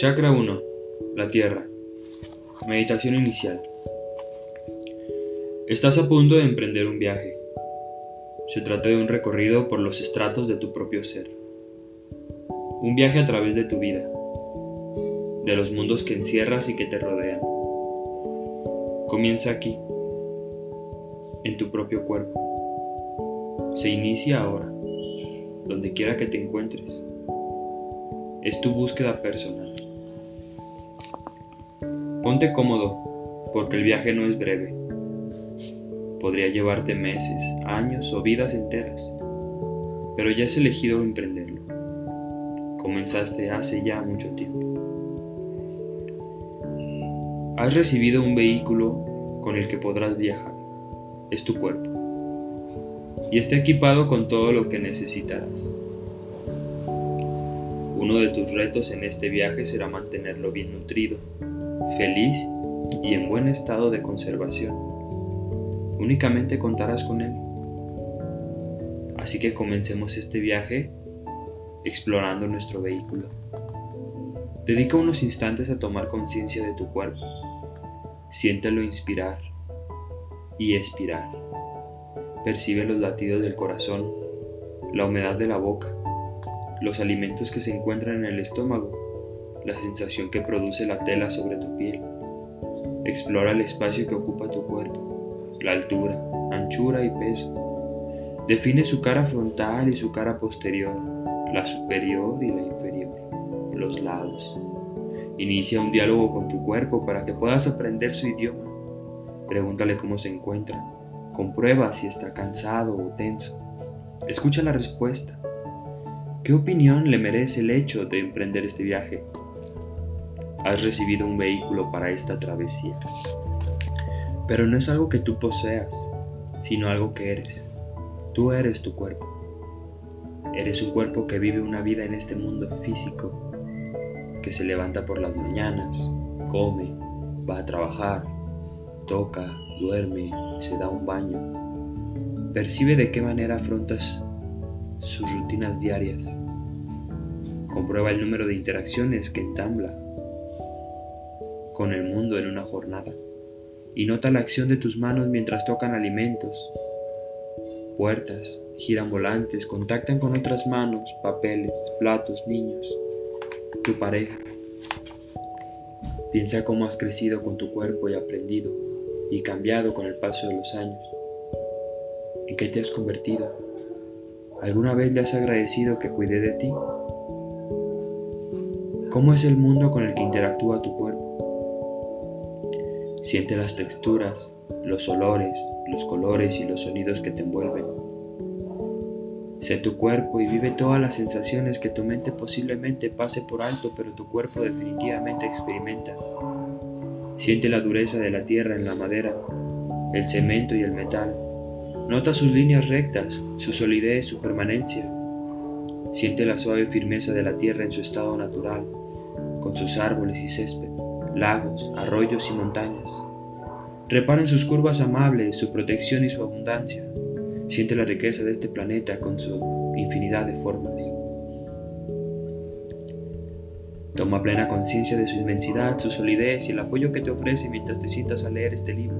Chakra 1. La Tierra. Meditación inicial. Estás a punto de emprender un viaje. Se trata de un recorrido por los estratos de tu propio ser. Un viaje a través de tu vida, de los mundos que encierras y que te rodean. Comienza aquí, en tu propio cuerpo. Se inicia ahora, donde quiera que te encuentres. Es tu búsqueda personal. Ponte cómodo, porque el viaje no es breve. Podría llevarte meses, años o vidas enteras, pero ya has elegido emprenderlo. Comenzaste hace ya mucho tiempo. Has recibido un vehículo con el que podrás viajar. Es tu cuerpo. Y está equipado con todo lo que necesitarás. Uno de tus retos en este viaje será mantenerlo bien nutrido, feliz y en buen estado de conservación. Únicamente contarás con él. Así que comencemos este viaje explorando nuestro vehículo. Dedica unos instantes a tomar conciencia de tu cuerpo. Siéntelo inspirar y expirar. Percibe los latidos del corazón, la humedad de la boca, los alimentos que se encuentran en el estómago la sensación que produce la tela sobre tu piel. Explora el espacio que ocupa tu cuerpo, la altura, anchura y peso. Define su cara frontal y su cara posterior, la superior y la inferior, los lados. Inicia un diálogo con tu cuerpo para que puedas aprender su idioma. Pregúntale cómo se encuentra. Comprueba si está cansado o tenso. Escucha la respuesta. ¿Qué opinión le merece el hecho de emprender este viaje? Has recibido un vehículo para esta travesía. Pero no es algo que tú poseas, sino algo que eres. Tú eres tu cuerpo. Eres un cuerpo que vive una vida en este mundo físico, que se levanta por las mañanas, come, va a trabajar, toca, duerme, se da un baño. Percibe de qué manera afrontas sus rutinas diarias. Comprueba el número de interacciones que entambla con el mundo en una jornada y nota la acción de tus manos mientras tocan alimentos. Puertas, giran volantes, contactan con otras manos, papeles, platos, niños, tu pareja. Piensa cómo has crecido con tu cuerpo y aprendido y cambiado con el paso de los años. ¿En qué te has convertido? ¿Alguna vez le has agradecido que cuide de ti? ¿Cómo es el mundo con el que interactúa tu cuerpo? Siente las texturas, los olores, los colores y los sonidos que te envuelven. Sé tu cuerpo y vive todas las sensaciones que tu mente posiblemente pase por alto, pero tu cuerpo definitivamente experimenta. Siente la dureza de la tierra en la madera, el cemento y el metal. Nota sus líneas rectas, su solidez, su permanencia. Siente la suave firmeza de la tierra en su estado natural, con sus árboles y césped lagos, arroyos y montañas. Repara en sus curvas amables, su protección y su abundancia. Siente la riqueza de este planeta con su infinidad de formas. Toma plena conciencia de su inmensidad, su solidez y el apoyo que te ofrece mientras te sientas a leer este libro.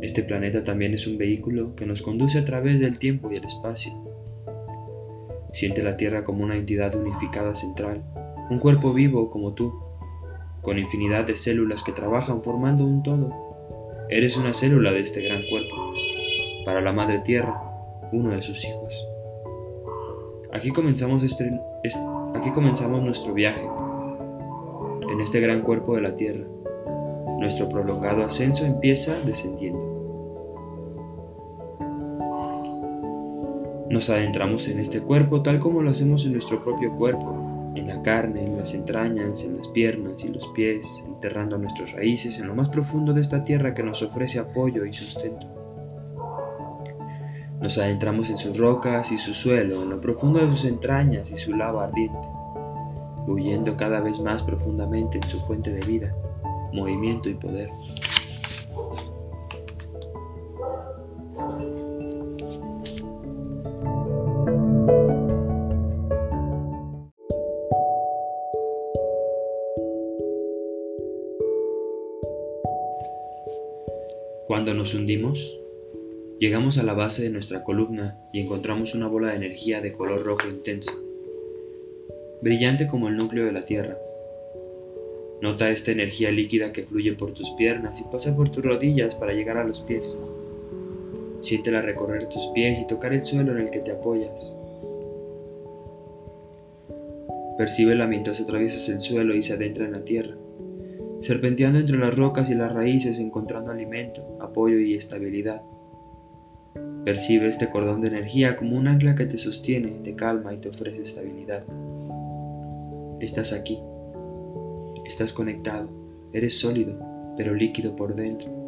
Este planeta también es un vehículo que nos conduce a través del tiempo y el espacio. Siente la Tierra como una entidad unificada central, un cuerpo vivo como tú, con infinidad de células que trabajan formando un todo. Eres una célula de este gran cuerpo, para la Madre Tierra, uno de sus hijos. Aquí comenzamos, este, aquí comenzamos nuestro viaje, en este gran cuerpo de la Tierra. Nuestro prolongado ascenso empieza descendiendo. Nos adentramos en este cuerpo tal como lo hacemos en nuestro propio cuerpo, en la carne, en las entrañas, en las piernas y los pies, enterrando nuestras raíces en lo más profundo de esta tierra que nos ofrece apoyo y sustento. Nos adentramos en sus rocas y su suelo, en lo profundo de sus entrañas y su lava ardiente, huyendo cada vez más profundamente en su fuente de vida, movimiento y poder. Cuando nos hundimos, llegamos a la base de nuestra columna y encontramos una bola de energía de color rojo intenso, brillante como el núcleo de la Tierra. Nota esta energía líquida que fluye por tus piernas y pasa por tus rodillas para llegar a los pies. Siéntela recorrer tus pies y tocar el suelo en el que te apoyas. Percíbela mientras atraviesas el suelo y se adentra en la tierra serpenteando entre las rocas y las raíces encontrando alimento, apoyo y estabilidad. Percibe este cordón de energía como un ancla que te sostiene, te calma y te ofrece estabilidad. Estás aquí, estás conectado, eres sólido, pero líquido por dentro.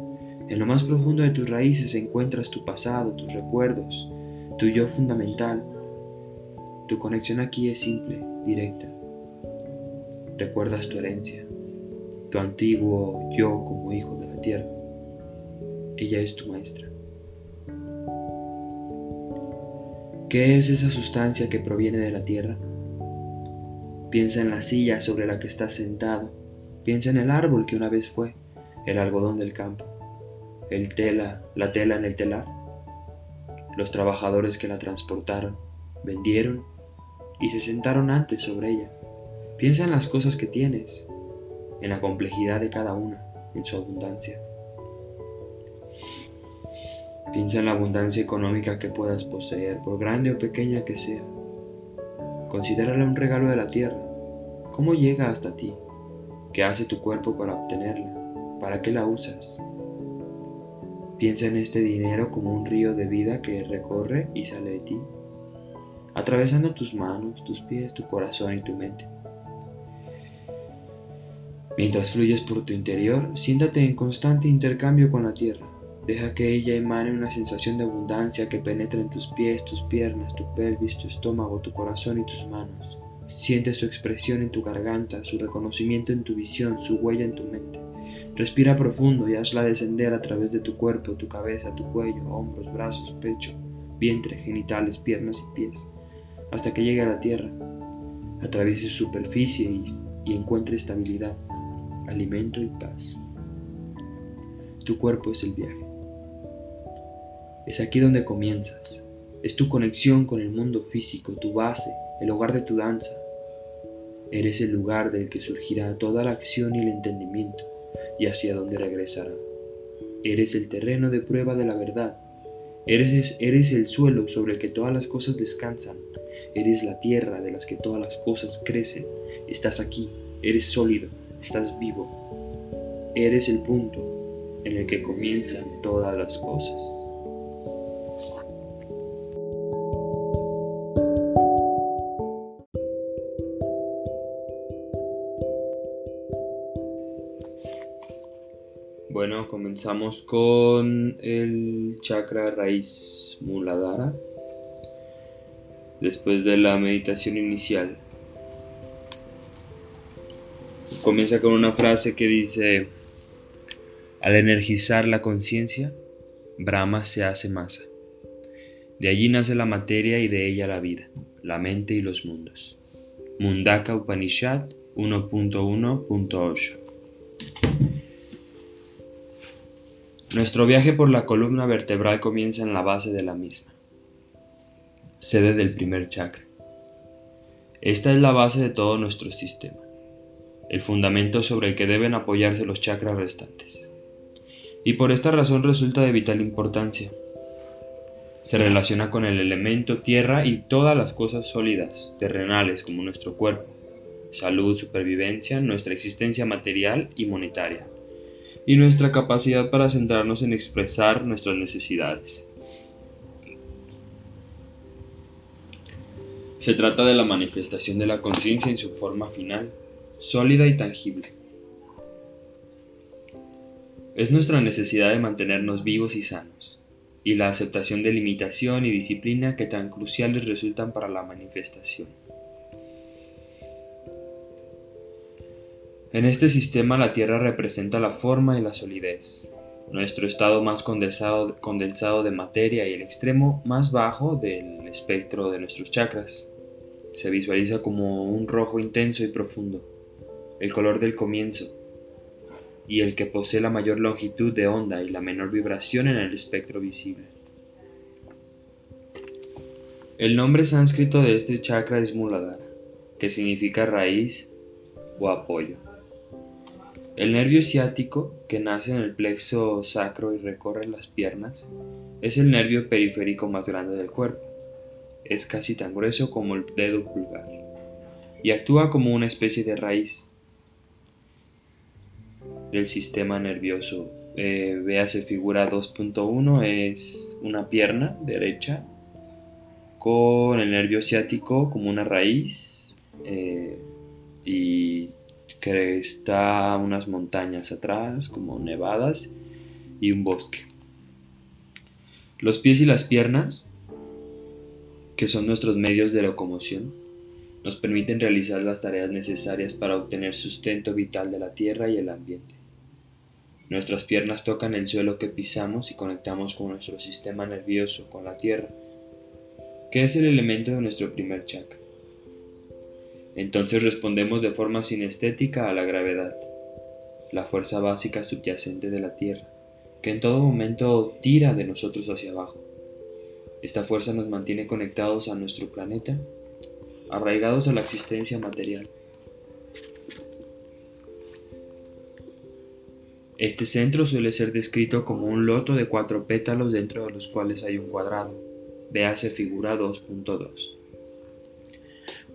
En lo más profundo de tus raíces encuentras tu pasado, tus recuerdos, tu yo fundamental. Tu conexión aquí es simple, directa. Recuerdas tu herencia, tu antiguo yo como hijo de la tierra. Ella es tu maestra. ¿Qué es esa sustancia que proviene de la tierra? Piensa en la silla sobre la que estás sentado. Piensa en el árbol que una vez fue, el algodón del campo, el tela, la tela en el telar, los trabajadores que la transportaron, vendieron y se sentaron antes sobre ella. Piensa en las cosas que tienes, en la complejidad de cada una, en su abundancia. Piensa en la abundancia económica que puedas poseer, por grande o pequeña que sea. Considérala un regalo de la tierra. ¿Cómo llega hasta ti? ¿Qué hace tu cuerpo para obtenerla? ¿Para qué la usas? Piensa en este dinero como un río de vida que recorre y sale de ti, atravesando tus manos, tus pies, tu corazón y tu mente. Mientras fluyes por tu interior, siéntate en constante intercambio con la tierra. Deja que ella emane una sensación de abundancia que penetre en tus pies, tus piernas, tu pelvis, tu estómago, tu corazón y tus manos. Siente su expresión en tu garganta, su reconocimiento en tu visión, su huella en tu mente. Respira profundo y hazla descender a través de tu cuerpo, tu cabeza, tu cuello, hombros, brazos, pecho, vientre, genitales, piernas y pies, hasta que llegue a la tierra. Atraviese su superficie y, y encuentre estabilidad alimento y paz. Tu cuerpo es el viaje. Es aquí donde comienzas. Es tu conexión con el mundo físico, tu base, el hogar de tu danza. Eres el lugar del que surgirá toda la acción y el entendimiento y hacia donde regresará. Eres el terreno de prueba de la verdad. Eres, eres el suelo sobre el que todas las cosas descansan. Eres la tierra de las que todas las cosas crecen. Estás aquí. Eres sólido estás vivo. Eres el punto en el que comienzan todas las cosas. Bueno, comenzamos con el chakra raíz Muladhara. Después de la meditación inicial, comienza con una frase que dice, al energizar la conciencia, Brahma se hace masa. De allí nace la materia y de ella la vida, la mente y los mundos. Mundaka Upanishad 1.1.8 Nuestro viaje por la columna vertebral comienza en la base de la misma, sede del primer chakra. Esta es la base de todo nuestro sistema el fundamento sobre el que deben apoyarse los chakras restantes. Y por esta razón resulta de vital importancia. Se relaciona con el elemento tierra y todas las cosas sólidas, terrenales como nuestro cuerpo, salud, supervivencia, nuestra existencia material y monetaria, y nuestra capacidad para centrarnos en expresar nuestras necesidades. Se trata de la manifestación de la conciencia en su forma final, sólida y tangible. Es nuestra necesidad de mantenernos vivos y sanos, y la aceptación de limitación y disciplina que tan cruciales resultan para la manifestación. En este sistema la Tierra representa la forma y la solidez, nuestro estado más condensado, condensado de materia y el extremo más bajo del espectro de nuestros chakras. Se visualiza como un rojo intenso y profundo el color del comienzo, y el que posee la mayor longitud de onda y la menor vibración en el espectro visible. El nombre sánscrito de este chakra es Muladhara, que significa raíz o apoyo. El nervio ciático, que nace en el plexo sacro y recorre las piernas, es el nervio periférico más grande del cuerpo. Es casi tan grueso como el dedo pulgar y actúa como una especie de raíz del sistema nervioso. Eh, véase figura 2.1, es una pierna derecha con el nervio ciático como una raíz eh, y que está unas montañas atrás como nevadas y un bosque. Los pies y las piernas, que son nuestros medios de locomoción, nos permiten realizar las tareas necesarias para obtener sustento vital de la tierra y el ambiente. Nuestras piernas tocan el suelo que pisamos y conectamos con nuestro sistema nervioso, con la tierra, que es el elemento de nuestro primer chakra. Entonces respondemos de forma sinestética a la gravedad, la fuerza básica subyacente de la tierra, que en todo momento tira de nosotros hacia abajo. Esta fuerza nos mantiene conectados a nuestro planeta, arraigados a la existencia material. Este centro suele ser descrito como un loto de cuatro pétalos dentro de los cuales hay un cuadrado. Véase figura 2.2.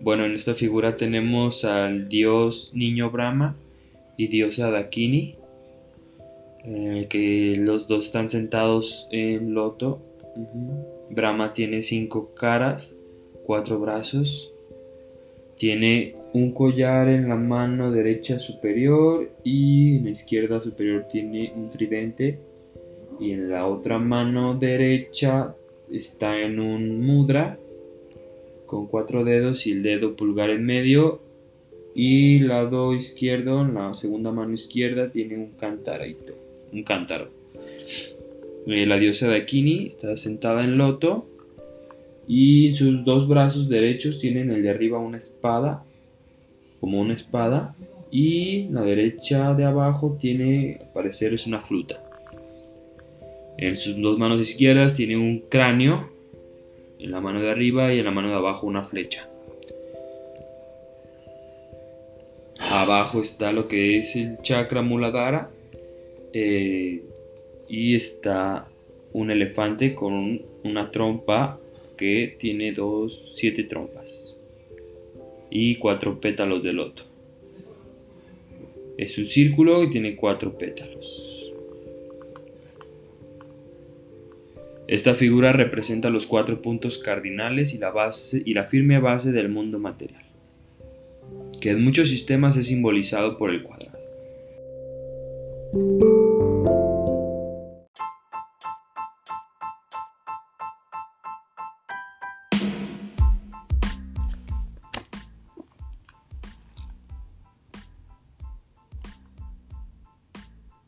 Bueno, en esta figura tenemos al dios niño Brahma y diosa Dakini, eh, que los dos están sentados en loto. Brahma tiene cinco caras, cuatro brazos, tiene un collar en la mano derecha superior y en la izquierda superior tiene un tridente. Y en la otra mano derecha está en un mudra con cuatro dedos y el dedo pulgar en medio. Y lado izquierdo en la segunda mano izquierda tiene un cantarito un cántaro. Eh, la diosa de Akini está sentada en loto y sus dos brazos derechos tienen el de arriba una espada, como una espada, y la derecha de abajo tiene, al parecer es una fruta. En sus dos manos izquierdas tiene un cráneo, en la mano de arriba y en la mano de abajo una flecha. Abajo está lo que es el chakra muladhara eh, y está un elefante con una trompa que tiene dos, siete trompas y cuatro pétalos de loto. Es un círculo y tiene cuatro pétalos. Esta figura representa los cuatro puntos cardinales y la, base, y la firme base del mundo material, que en muchos sistemas es simbolizado por el cuadrado.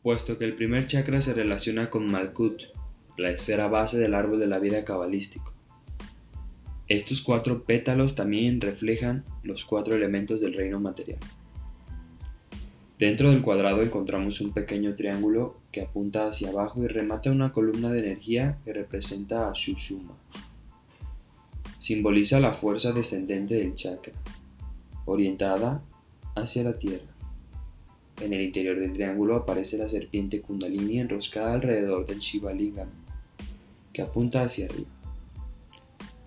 Puesto que el primer chakra se relaciona con Malkut, la esfera base del árbol de la vida cabalístico. Estos cuatro pétalos también reflejan los cuatro elementos del reino material. Dentro del cuadrado encontramos un pequeño triángulo que apunta hacia abajo y remata una columna de energía que representa a Shushuma. Simboliza la fuerza descendente del chakra, orientada hacia la tierra. En el interior del triángulo aparece la serpiente Kundalini enroscada alrededor del Shiva Lingam, que apunta hacia arriba.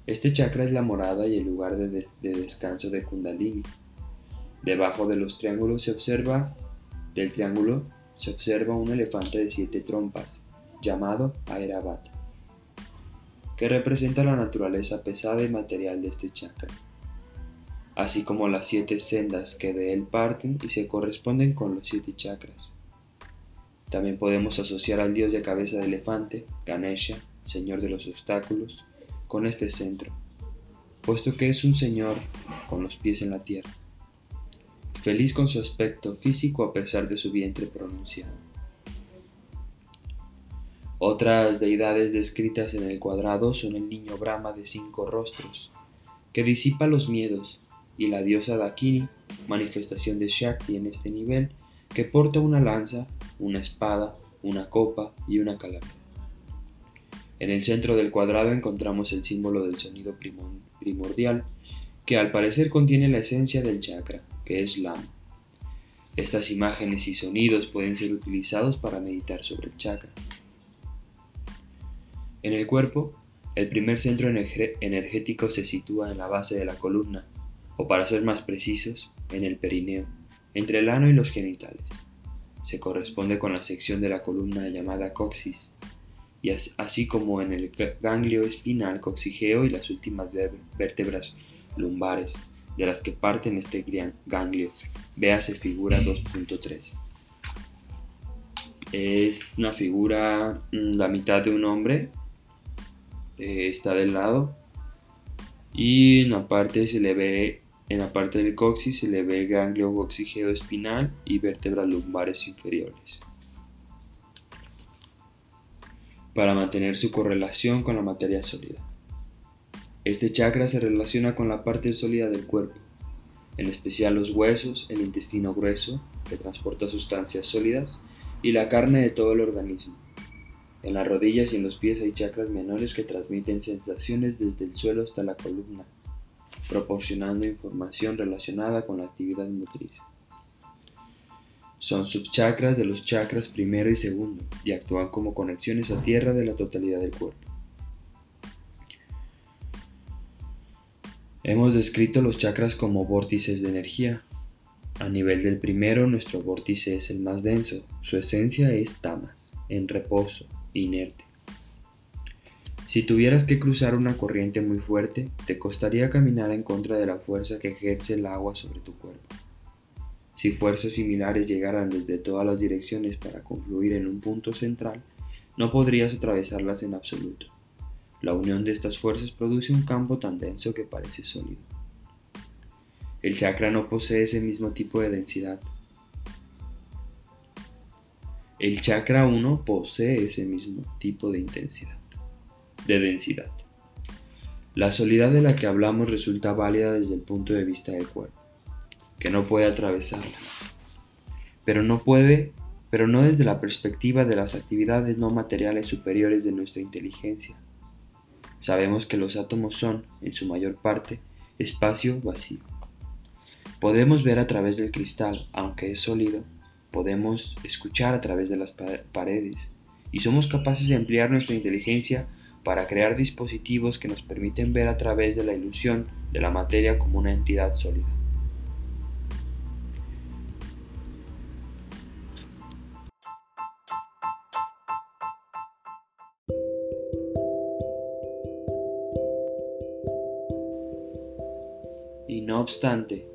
Este chakra es la morada y el lugar de, descanso de Kundalini. Debajo de los triángulos se observa, del triángulo se observa un elefante de siete trompas, llamado Airavat, que representa la naturaleza pesada y material de este chakra así como las siete sendas que de él parten y se corresponden con los siete chakras. También podemos asociar al dios de cabeza de elefante, Ganesha, señor de los obstáculos, con este centro, puesto que es un señor con los pies en la tierra, feliz con su aspecto físico a pesar de su vientre pronunciado. Otras deidades descritas en el cuadrado son el niño Brahma de cinco rostros, que disipa los miedos y la diosa Dakini, manifestación de Shakti en este nivel, que porta una lanza una espada, una copa y una calavera. En el centro del cuadrado encontramos el símbolo del sonido primordial, que al parecer contiene la esencia del chakra, que es Lama. Estas imágenes y sonidos pueden ser utilizados para meditar sobre el chakra. En el cuerpo, el primer centro energético se sitúa en la base de la columna, o para ser más precisos, en el perineo, entre el ano y los genitales. Se corresponde con la sección de la columna llamada coxis, y así como en el ganglio espinal coxigeo y las últimas vértebras lumbares de las que parten este ganglio. Véase figura 2.3. Es una figura, mm, la mitad de un hombre eh, está del lado y en la parte se le ve en la parte del coxis se le ve ganglio coxigeo espinal y vértebras lumbares inferiores para mantener su correlación con la materia sólida. Este chakra se relaciona con la parte sólida del cuerpo, en especial los huesos, el intestino grueso, que transporta sustancias sólidas, y la carne de todo el organismo. En las rodillas y en los pies hay chakras menores que transmiten sensaciones desde el suelo hasta la columna, proporcionando información relacionada con la actividad motriz. Son subchakras de los chakras primero y segundo y actúan como conexiones a tierra de la totalidad del cuerpo. Hemos descrito los chakras como vórtices de energía. A nivel del primero, nuestro vórtice es el más denso. Su esencia es tamas, en reposo, inerte. Si tuvieras que cruzar una corriente muy fuerte, te costaría caminar en contra de la fuerza que ejerce el agua sobre tu cuerpo. Si fuerzas similares llegaran desde todas las direcciones para confluir en un punto central, no podrías atravesarlas en absoluto. La unión de estas fuerzas produce un campo tan denso que parece sólido. El chakra no posee ese mismo tipo de densidad. El chakra 1 posee ese mismo tipo de intensidad, de densidad. La solidez de la que hablamos resulta válida desde el punto de vista del cuerpo que no puede atravesarla. Pero no puede, pero no desde la perspectiva de las actividades no materiales superiores de nuestra inteligencia. Sabemos que los átomos son, en su mayor parte, espacio vacío. Podemos ver a través del cristal, aunque es sólido, podemos escuchar a través de las paredes, y somos capaces de ampliar nuestra inteligencia para crear dispositivos que nos permiten ver a través de la ilusión de la materia como una entidad sólida. No obstante,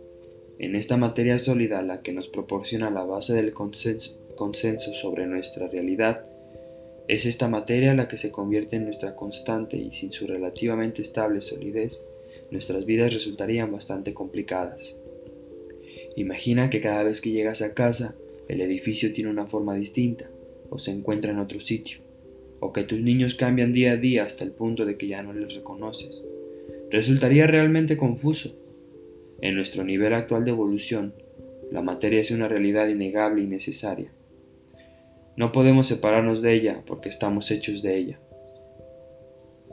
en esta materia sólida la que nos proporciona la base del consenso, sobre nuestra realidad, es esta materia la que se convierte en nuestra constante y sin su relativamente estable solidez, nuestras vidas resultarían bastante complicadas. Imagina que cada vez que llegas a casa, el edificio tiene una forma distinta, o se encuentra en otro sitio, o que tus niños cambian día a día hasta el punto de que ya no les reconoces. Resultaría realmente confuso, en nuestro nivel actual de evolución, la materia es una realidad innegable y necesaria. No podemos separarnos de ella porque estamos hechos de ella.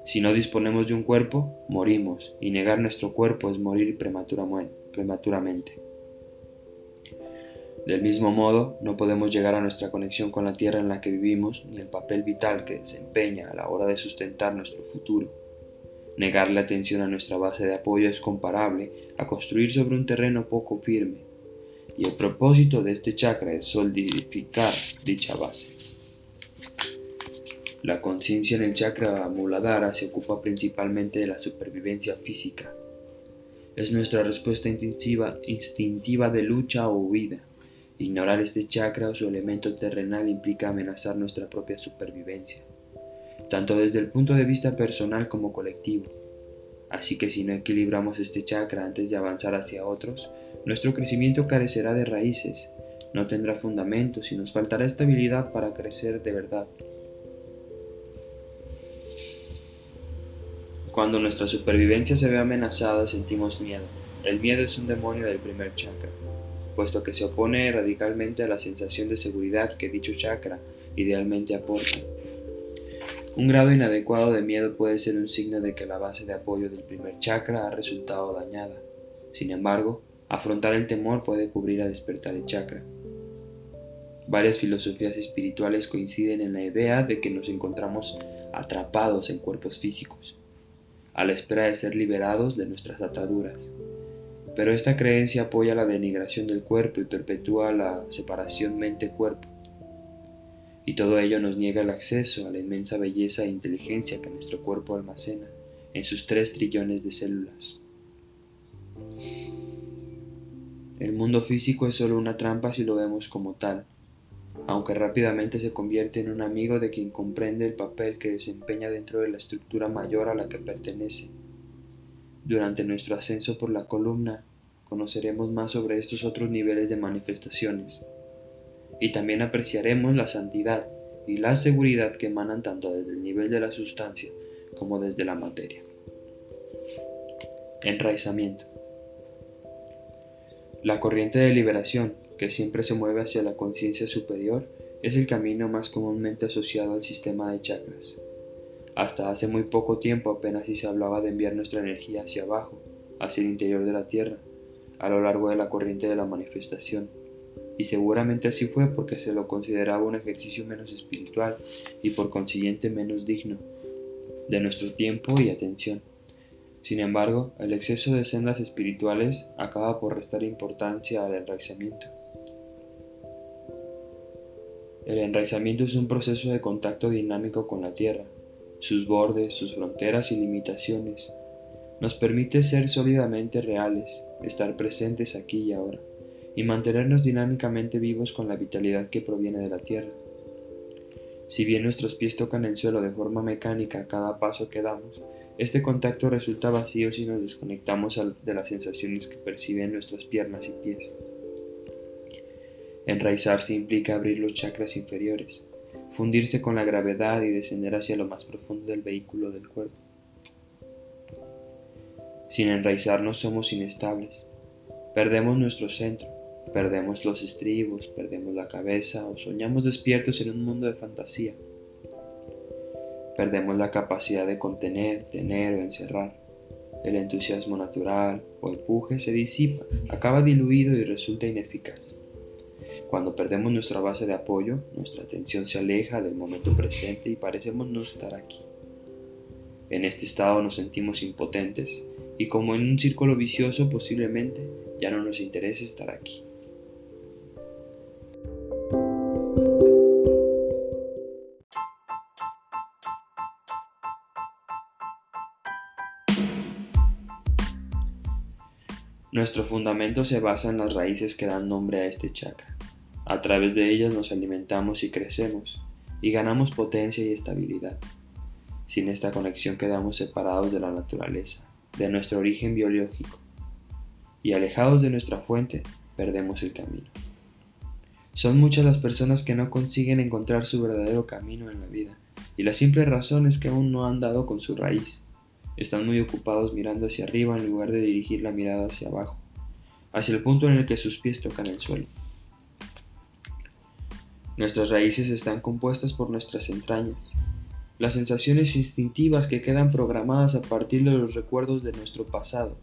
Si no disponemos de un cuerpo, morimos, y negar nuestro cuerpo es morir prematuramente. Del mismo modo, no podemos llegar a nuestra conexión con la tierra en la que vivimos ni el papel vital que desempeña a la hora de sustentar nuestro futuro. Negarle atención a nuestra base de apoyo es comparable a construir sobre un terreno poco firme, y el propósito de este chakra es solidificar dicha base. La conciencia en el chakra Muladhara se ocupa principalmente de la supervivencia física. Es nuestra respuesta instintiva, instintiva de lucha o huida. Ignorar este chakra o su elemento terrenal implica amenazar nuestra propia supervivencia tanto desde el punto de vista personal como colectivo. Así que si no equilibramos este chakra antes de avanzar hacia otros, nuestro crecimiento carecerá de raíces, no tendrá fundamentos y nos faltará estabilidad para crecer de verdad. Cuando nuestra supervivencia se ve amenazada sentimos miedo. El miedo es un demonio del primer chakra. puesto que se opone radicalmente a la sensación de seguridad que dicho chakra idealmente aporta. Un grado inadecuado de miedo puede ser un signo de que la base de apoyo del primer chakra ha resultado dañada. Sin embargo, afrontar el temor puede cubrir a despertar el chakra. Varias filosofías espirituales coinciden en la idea de que nos encontramos atrapados en cuerpos físicos, a la espera de ser liberados de nuestras ataduras. Pero esta creencia apoya la denigración del cuerpo y perpetúa la separación mente-cuerpo y todo ello nos niega el acceso a la inmensa belleza e inteligencia que nuestro cuerpo almacena en sus tres trillones de células. El mundo físico es solo una trampa si lo vemos como tal, aunque rápidamente se convierte en un amigo de quien comprende el papel que desempeña dentro de la estructura mayor a la que pertenece. Durante nuestro ascenso por la columna, conoceremos más sobre estos otros niveles de manifestaciones y también apreciaremos la santidad y la seguridad que emanan tanto desde el nivel de la sustancia como desde la materia. Enraizamiento. La corriente de liberación, que siempre se mueve hacia la conciencia superior, es el camino más comúnmente asociado al sistema de chakras. Hasta hace muy poco tiempo apenas si se hablaba de enviar nuestra energía hacia abajo, hacia el interior de la Tierra, a lo largo de la corriente de la manifestación y seguramente así fue porque se lo consideraba un ejercicio menos espiritual y por consiguiente menos digno de nuestro tiempo y atención. Sin embargo, el exceso de sendas espirituales acaba por restar importancia al enraizamiento. El enraizamiento es un proceso de contacto dinámico con la Tierra, sus bordes, sus fronteras y limitaciones. Nos permite ser sólidamente reales, estar presentes aquí y ahora y mantenernos dinámicamente vivos con la vitalidad que proviene de la tierra. Si bien nuestros pies tocan el suelo de forma mecánica a cada paso que damos, este contacto resulta vacío si nos desconectamos de las sensaciones que perciben nuestras piernas y pies. Enraizarse implica abrir los chakras inferiores, fundirse con la gravedad y descender hacia lo más profundo del vehículo del cuerpo. Sin enraizarnos somos inestables, perdemos nuestro centro, Perdemos los estribos, perdemos la cabeza o soñamos despiertos en un mundo de fantasía. Perdemos la capacidad de contener, tener o encerrar. El entusiasmo natural o empuje se disipa, acaba diluido y resulta ineficaz. Cuando perdemos nuestra base de apoyo, nuestra atención se aleja del momento presente y parecemos no estar aquí. En este estado nos sentimos impotentes y como en un círculo vicioso posiblemente ya no nos interesa estar aquí. Nuestro fundamento se basa en las raíces que dan nombre a este chakra. A través de ellas nos alimentamos y crecemos, y ganamos potencia y estabilidad. Sin esta conexión quedamos separados de la naturaleza, de nuestro origen biológico, y alejados de nuestra fuente, perdemos el camino. Son muchas las personas que no consiguen encontrar su verdadero camino en la vida, y la simple razón es que aún no han dado con su raíz. Están muy ocupados mirando hacia arriba en lugar de dirigir la mirada hacia abajo, hacia el punto en el que sus pies tocan el suelo. Nuestras raíces están compuestas por nuestras entrañas, las sensaciones instintivas que quedan programadas a partir de los recuerdos de nuestro pasado,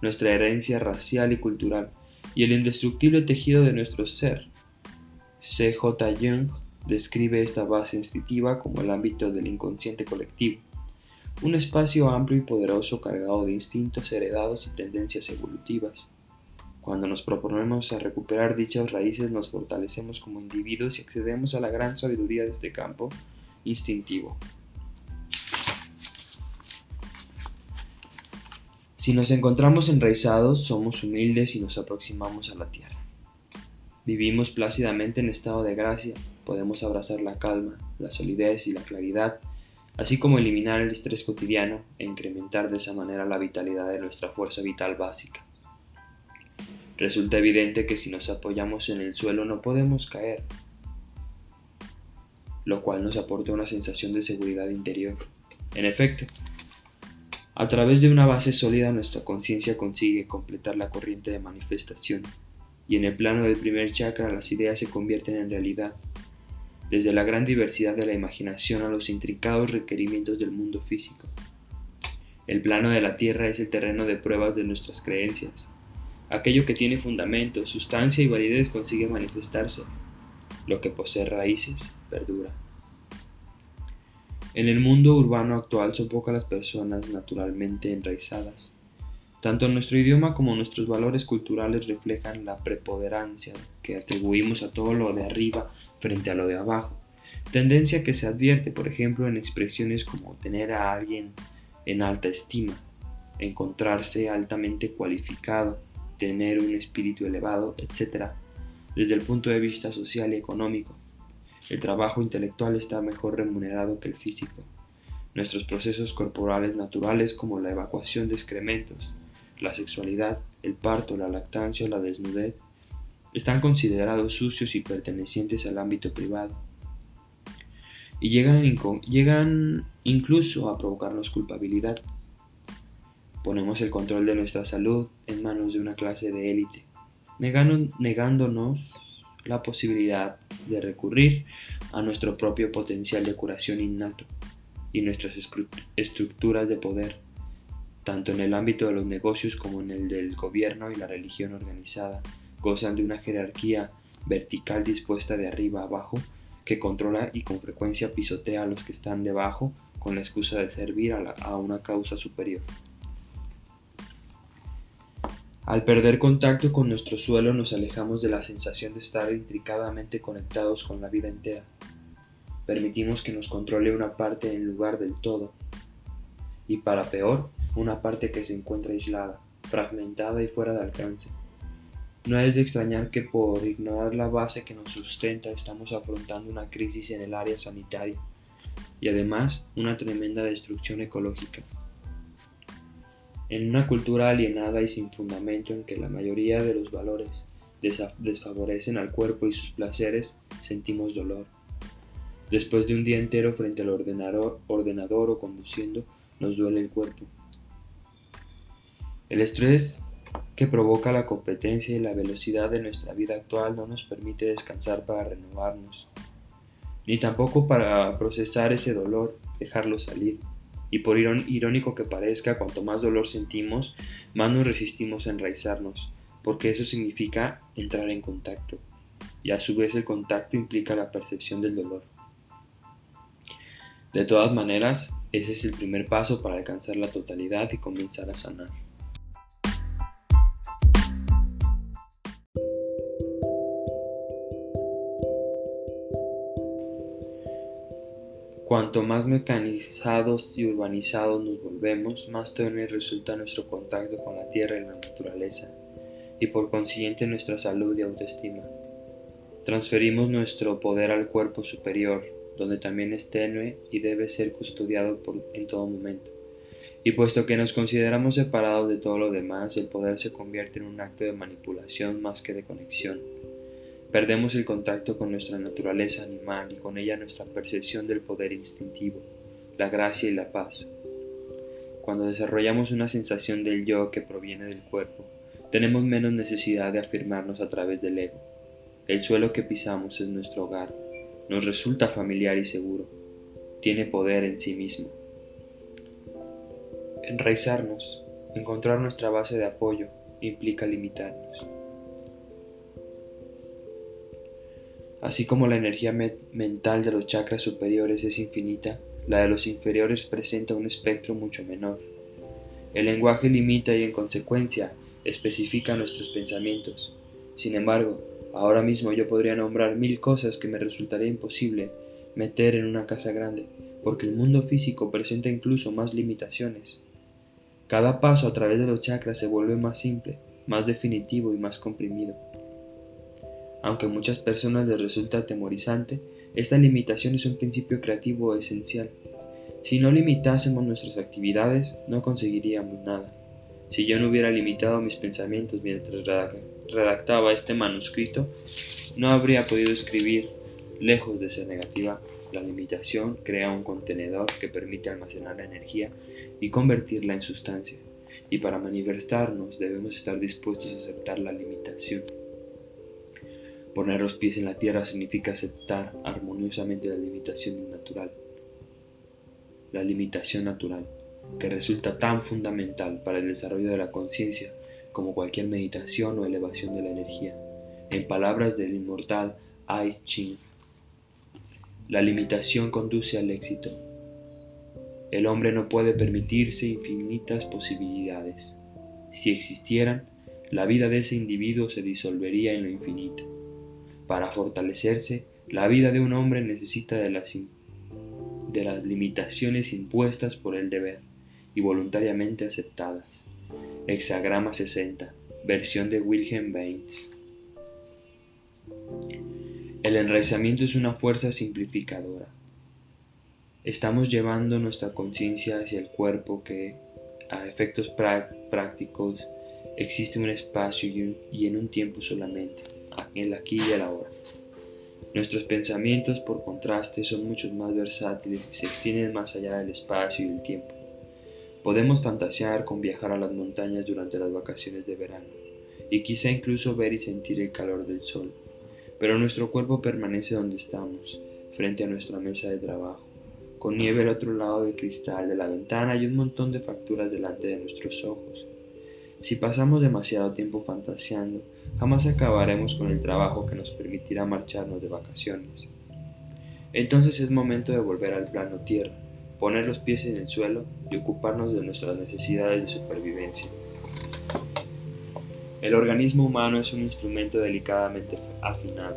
nuestra herencia racial y cultural, y el indestructible tejido de nuestro ser. C.J. Jung describe esta base instintiva como el ámbito del inconsciente colectivo un espacio amplio y poderoso cargado de instintos heredados y tendencias evolutivas. Cuando nos proponemos a recuperar dichas raíces nos fortalecemos como individuos y accedemos a la gran sabiduría de este campo instintivo. Si nos encontramos enraizados, somos humildes y nos aproximamos a la tierra. Vivimos plácidamente en estado de gracia, podemos abrazar la calma, la solidez y la claridad así como eliminar el estrés cotidiano e incrementar de esa manera la vitalidad de nuestra fuerza vital básica. Resulta evidente que si nos apoyamos en el suelo no podemos caer, lo cual nos aporta una sensación de seguridad interior. En efecto, a través de una base sólida nuestra conciencia consigue completar la corriente de manifestación y en el plano del primer chakra las ideas se convierten en realidad, desde la gran diversidad de la imaginación a los intricados requerimientos del mundo físico. El plano de la Tierra es el terreno de pruebas de nuestras creencias. Aquello que tiene fundamento, sustancia y validez consigue manifestarse. Lo que posee raíces, perdura. En el mundo urbano actual son pocas las personas naturalmente enraizadas. Tanto nuestro idioma como nuestros valores culturales reflejan la preponderancia que atribuimos a todo lo de arriba frente a lo de abajo, tendencia que se advierte, por ejemplo, en expresiones como tener a alguien en alta estima, encontrarse altamente cualificado, tener un espíritu elevado, etc. Desde el punto de vista social y económico, el trabajo intelectual está mejor remunerado que el físico. Nuestros procesos corporales naturales como la evacuación de excrementos, la sexualidad, el parto, la lactancia o la desnudez están considerados sucios y pertenecientes al ámbito privado. Y llegan, llegan incluso a provocarnos culpabilidad. Ponemos el control de nuestra salud en manos de una clase de élite, negándonos la posibilidad de recurrir a nuestro propio potencial de curación innato y nuestras estructuras de poder, tanto en el ámbito de los negocios como en el del gobierno y la religión organizada, gozan de una jerarquía vertical dispuesta de arriba abajo que controla y con frecuencia pisotea a los que están debajo con la excusa de servir a, a una causa superior. Al perder contacto con nuestro suelo nos alejamos de la sensación de estar intricadamente conectados con la vida entera. Permitimos que nos controle una parte en lugar del todo. Y para peor, una parte que se encuentra aislada, fragmentada y fuera de alcance. No es de extrañar que por ignorar la base que nos sustenta estamos afrontando una crisis en el área sanitaria y además una tremenda destrucción ecológica. En una cultura alienada y sin fundamento en que la mayoría de los valores desfavorecen al cuerpo y sus placeres, sentimos dolor. Después de un día entero frente al ordenador, o conduciendo, nos duele el cuerpo. El estrés que provoca la competencia y la velocidad de nuestra vida actual no nos permite descansar para renovarnos, ni tampoco para procesar ese dolor, dejarlo salir. Y por irónico que parezca, cuanto más dolor sentimos, más nos resistimos a enraizarnos, porque eso significa entrar en contacto, y a su vez el contacto implica la percepción del dolor. De todas maneras, ese es el primer paso para alcanzar la totalidad y comenzar a sanar. Cuanto más mecanizados y urbanizados nos volvemos, más tenue resulta nuestro contacto con la tierra y la naturaleza, y por consiguiente nuestra salud y autoestima. Transferimos nuestro poder al cuerpo superior, donde también es tenue y debe ser custodiado en todo momento. Y puesto que nos consideramos separados de todo lo demás, el poder se convierte en un acto de manipulación más que de conexión. Perdemos el contacto con nuestra naturaleza animal y con ella nuestra percepción del poder instintivo, la gracia y la paz. Cuando desarrollamos una sensación del yo que proviene del cuerpo, tenemos menos necesidad de afirmarnos a través del ego. El suelo que pisamos es nuestro hogar, nos resulta familiar y seguro, tiene poder en sí mismo. Enraizarnos, encontrar nuestra base de apoyo, implica limitarnos. Así como la energía mental de los chakras superiores es infinita, la de los inferiores presenta un espectro mucho menor. El lenguaje limita y en consecuencia especifica nuestros pensamientos. Sin embargo, ahora mismo yo podría nombrar mil cosas que me resultaría imposible meter en una casa grande, porque el mundo físico presenta incluso más limitaciones. Cada paso a través de los chakras se vuelve más simple, más definitivo y más comprimido. Aunque a muchas personas les resulta atemorizante, esta limitación es un principio creativo esencial. Si no limitásemos nuestras actividades, no conseguiríamos nada. Si yo no hubiera limitado mis pensamientos mientras redactaba este manuscrito, no habría podido escribir. Lejos de ser negativa, la limitación crea un contenedor que permite almacenar la energía y convertirla en sustancia. Y para manifestarnos debemos estar dispuestos a aceptar la limitación. Poner los pies en la tierra significa aceptar armoniosamente la limitación natural. La limitación natural, que resulta tan fundamental para el desarrollo de la conciencia como cualquier meditación o elevación de la energía. En palabras del inmortal Ai Ching, la limitación conduce al éxito. El hombre no puede permitirse infinitas posibilidades. Si existieran, la vida de ese individuo se disolvería en lo infinito. Para fortalecerse, la vida de un hombre necesita de las, de las limitaciones impuestas por el deber y voluntariamente aceptadas. Hexagrama 60, versión de Wilhelm Baines. El enraizamiento es una fuerza simplificadora. Estamos llevando nuestra conciencia hacia el cuerpo que, a efectos prácticos, existe un espacio y, en un tiempo solamente, en el aquí y el ahora. Nuestros pensamientos, por contraste, son mucho más versátiles y se extienden más allá del espacio y del tiempo. Podemos fantasear con viajar a las montañas durante las vacaciones de verano, y quizá incluso ver y sentir el calor del sol pero nuestro cuerpo permanece donde estamos, frente a nuestra mesa de trabajo, con nieve al otro lado del cristal de la ventana y un montón de facturas delante de nuestros ojos. Si pasamos demasiado tiempo fantaseando, jamás acabaremos con el trabajo que nos permitirá marcharnos de vacaciones. Entonces es momento de volver al plano tierra, poner los pies en el suelo y ocuparnos de nuestras necesidades de supervivencia. El organismo humano es un instrumento delicadamente afinado,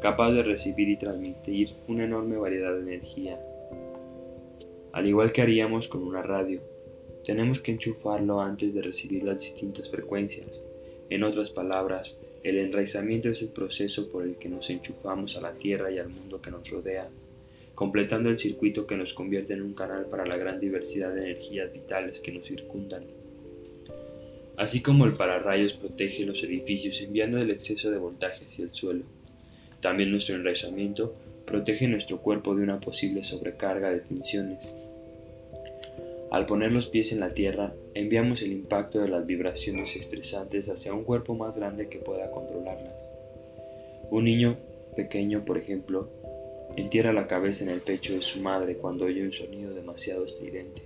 capaz de recibir y transmitir una enorme variedad de energía. Al igual que haríamos con una radio, tenemos que enchufarlo antes de recibir las distintas frecuencias. En otras palabras, el enraizamiento es el proceso por el que nos enchufamos a la Tierra y al mundo que nos rodea, completando el circuito que nos convierte en un canal para la gran diversidad de energías vitales que nos circundan. Así como el pararrayos protege los edificios enviando el exceso de voltaje hacia el suelo, también nuestro enraizamiento protege nuestro cuerpo de una posible sobrecarga de tensiones. Al poner los pies en la tierra, enviamos el impacto de las vibraciones estresantes hacia un cuerpo más grande que pueda controlarlas. Un niño pequeño, por ejemplo, entierra la cabeza en el pecho de su madre cuando oye un sonido demasiado estridente.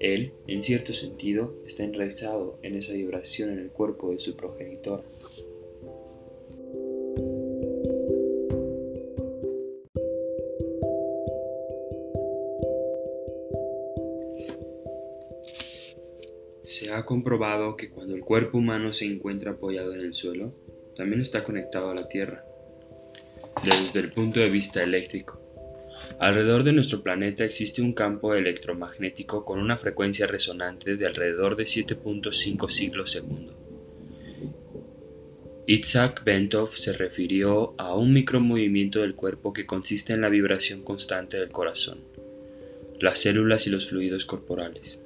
Él, en cierto sentido, está enraizado en esa vibración en el cuerpo de su progenitor. Se ha comprobado que cuando el cuerpo humano se encuentra apoyado en el suelo, también está conectado a la Tierra, desde el punto de vista eléctrico. Alrededor de nuestro planeta existe un campo electromagnético con una frecuencia resonante de alrededor de 7.5 siglos segundo. Isaac Bentov se refirió a un micromovimiento del cuerpo que consiste en la vibración constante del corazón, las células y los fluidos corporales.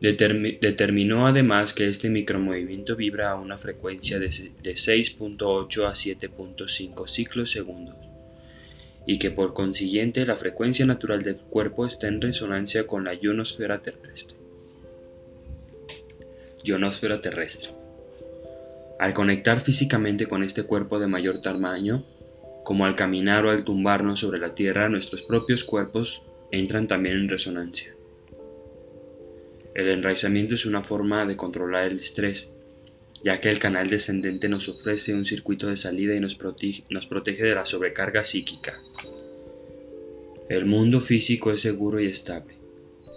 Determinó además que este micromovimiento vibra a una frecuencia de 6.8 a 7.5 ciclos segundos y que por consiguiente la frecuencia natural del cuerpo está en resonancia con la ionosfera terrestre. Ionosfera terrestre. Al conectar físicamente con este cuerpo de mayor tamaño, como al caminar o al tumbarnos sobre la Tierra, nuestros propios cuerpos entran también en resonancia. El enraizamiento es una forma de controlar el estrés, ya que el canal descendente nos ofrece un circuito de salida y nos protege, de la sobrecarga psíquica. El mundo físico es seguro y estable.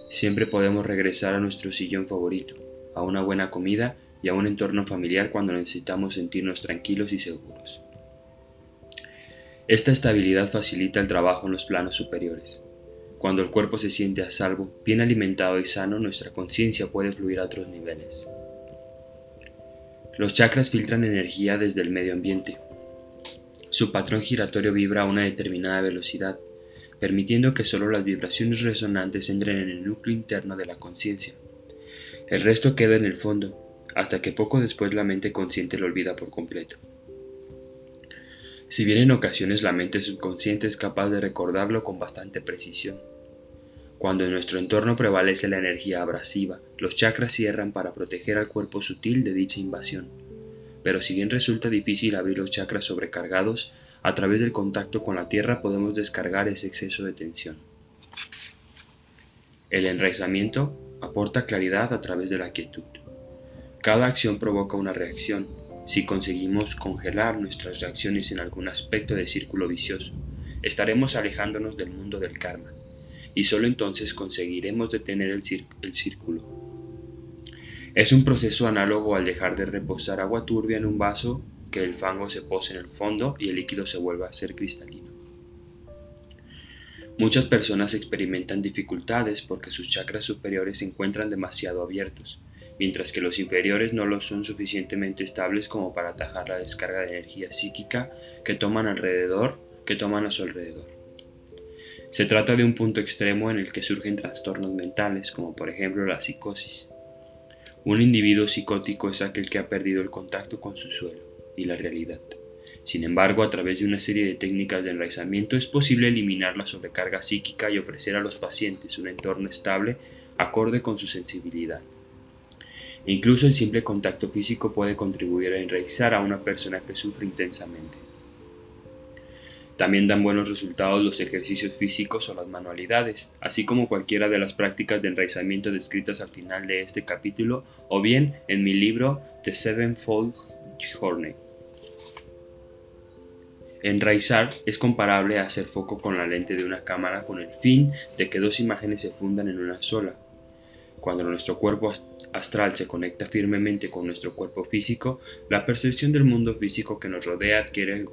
Siempre podemos regresar a nuestro sillón favorito, a una buena comida y a un entorno familiar cuando necesitamos sentirnos tranquilos y seguros. Esta estabilidad facilita el trabajo en los planos superiores. Cuando el cuerpo se siente a salvo, bien alimentado y sano, nuestra conciencia puede fluir a otros niveles. Los chakras filtran energía desde el medio ambiente. Su patrón giratorio vibra a una determinada velocidad permitiendo que solo las vibraciones resonantes entren en el núcleo interno de la conciencia. El resto queda en el fondo, hasta que poco después la mente consciente lo olvida por completo. Si bien en ocasiones la mente subconsciente es capaz de recordarlo con bastante precisión. Cuando en nuestro entorno prevalece la energía abrasiva, los chakras cierran para proteger al cuerpo sutil de dicha invasión pero si bien resulta difícil abrir los chakras sobrecargados, a través del contacto con la tierra podemos descargar ese exceso de tensión. El enraizamiento aporta claridad a través de la quietud. Cada acción provoca una reacción. Si conseguimos congelar nuestras reacciones en algún aspecto del círculo vicioso, estaremos alejándonos del mundo del karma, y solo entonces conseguiremos detener el, círculo. Es un proceso análogo al dejar de reposar agua turbia en un vaso que el fango se pose en el fondo y el líquido se vuelva a ser cristalino. Muchas personas experimentan dificultades porque sus chakras superiores se encuentran demasiado abiertos, mientras que los inferiores no lo son suficientemente estables como para atajar la descarga de energía psíquica que toman alrededor, que toman a su alrededor. Se trata de un punto extremo en el que surgen trastornos mentales, como por ejemplo la psicosis. Un individuo psicótico es aquel que ha perdido el contacto con su suelo y la realidad. Sin embargo, a través de una serie de técnicas de enraizamiento es posible eliminar la sobrecarga psíquica y ofrecer a los pacientes un entorno estable acorde con su sensibilidad. Incluso el simple contacto físico puede contribuir a enraizar a una persona que sufre intensamente. También dan buenos resultados los ejercicios físicos o las manualidades, así como cualquiera de las prácticas de enraizamiento descritas al final de este capítulo o bien en mi libro The Sevenfold Journey. Enraizar es comparable a hacer foco con la lente de una cámara con el fin de que dos imágenes se fundan en una sola. Cuando nuestro cuerpo astral se conecta firmemente con nuestro cuerpo físico, la percepción del mundo físico que nos rodea adquiere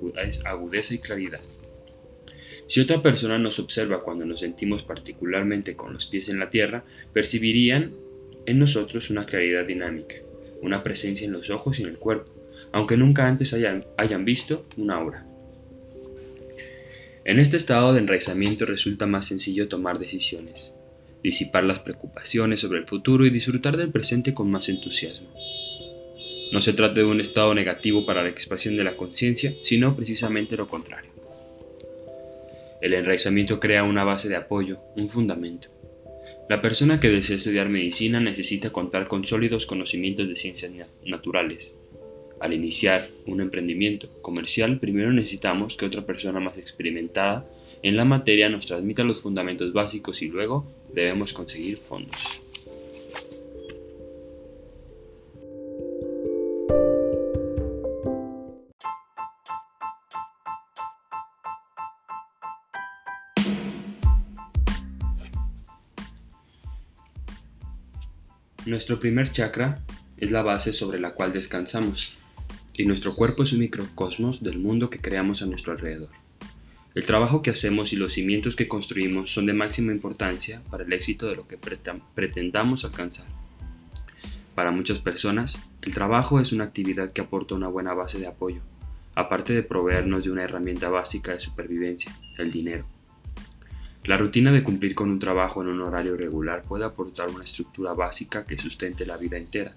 agudeza y claridad. Si otra persona nos observa cuando nos sentimos particularmente con los pies en la tierra, percibirían en nosotros una claridad dinámica, una presencia en los ojos y en el cuerpo, aunque nunca antes hayan, visto una aura. En este estado de enraizamiento resulta más sencillo tomar decisiones, disipar las preocupaciones sobre el futuro y disfrutar del presente con más entusiasmo. No se trata de un estado negativo para la expansión de la conciencia, sino precisamente lo contrario. El enraizamiento crea una base de apoyo, un fundamento. La persona que desea estudiar medicina necesita contar con sólidos conocimientos de ciencias naturales, al iniciar un emprendimiento comercial, primero necesitamos que otra persona más experimentada en la materia nos transmita los fundamentos básicos y luego debemos conseguir fondos. Nuestro primer chakra es la base sobre la cual descansamos y nuestro cuerpo es un microcosmos del mundo que creamos a nuestro alrededor. El trabajo que hacemos y los cimientos que construimos son de máxima importancia para el éxito de lo que pretendamos alcanzar. Para muchas personas, el trabajo es una actividad que aporta una buena base de apoyo, aparte de proveernos de una herramienta básica de supervivencia, el dinero. La rutina de cumplir con un trabajo en un horario regular puede aportar una estructura básica que sustente la vida entera.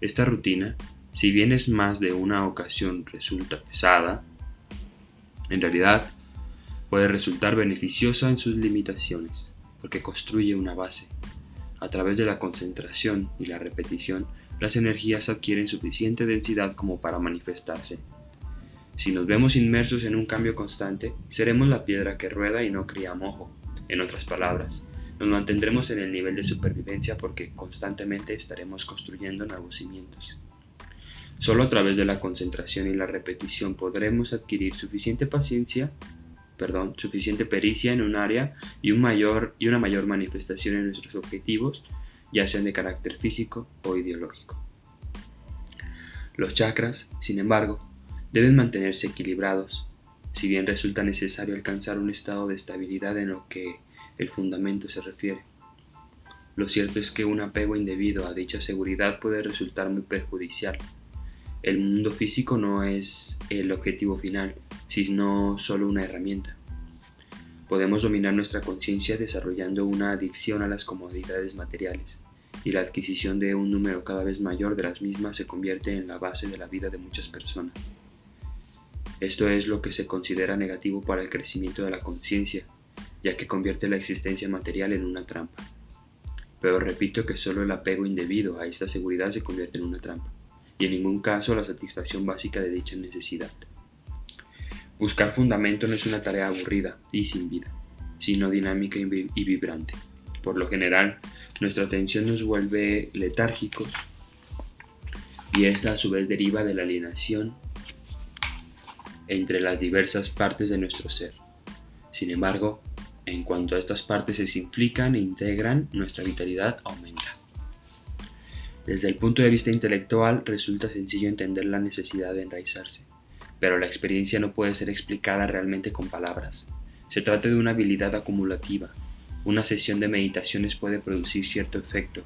Esta rutina si bien es más de una ocasión resulta pesada, en realidad puede resultar beneficiosa en sus limitaciones, porque construye una base. A través de la concentración y la repetición, las energías adquieren suficiente densidad como para manifestarse. Si nos vemos inmersos en un cambio constante, seremos la piedra que rueda y no cría mojo. En otras palabras, nos mantendremos en el nivel de supervivencia porque constantemente estaremos construyendo nuevos cimientos. Solo a través de la concentración y la repetición podremos adquirir suficiente paciencia, perdón, suficiente pericia en un área y, un mayor, y una mayor manifestación en nuestros objetivos, ya sean de carácter físico o ideológico. Los chakras, sin embargo, deben mantenerse equilibrados, si bien resulta necesario alcanzar un estado de estabilidad en lo que el fundamento se refiere. Lo cierto es que un apego indebido a dicha seguridad puede resultar muy perjudicial el mundo físico no es el objetivo final, sino solo una herramienta. Podemos dominar nuestra conciencia desarrollando una adicción a las comodidades materiales, y la adquisición de un número cada vez mayor de las mismas se convierte en la base de la vida de muchas personas. Esto es lo que se considera negativo para el crecimiento de la conciencia, ya que convierte la existencia material en una trampa. Pero repito que solo el apego indebido a esta seguridad se convierte en una trampa y en ningún caso la satisfacción básica de dicha necesidad. Buscar fundamento no es una tarea aburrida y sin vida, sino dinámica y vibrante. Por lo general, nuestra atención nos vuelve letárgicos y esta a su vez deriva de la alienación entre las diversas partes de nuestro ser. Sin embargo, en cuanto a estas partes se implican e integran, nuestra vitalidad aumenta. Desde el punto de vista intelectual resulta sencillo entender la necesidad de enraizarse, pero la experiencia no puede ser explicada realmente con palabras. Se trata de una habilidad acumulativa. Una sesión de meditaciones puede producir cierto efecto,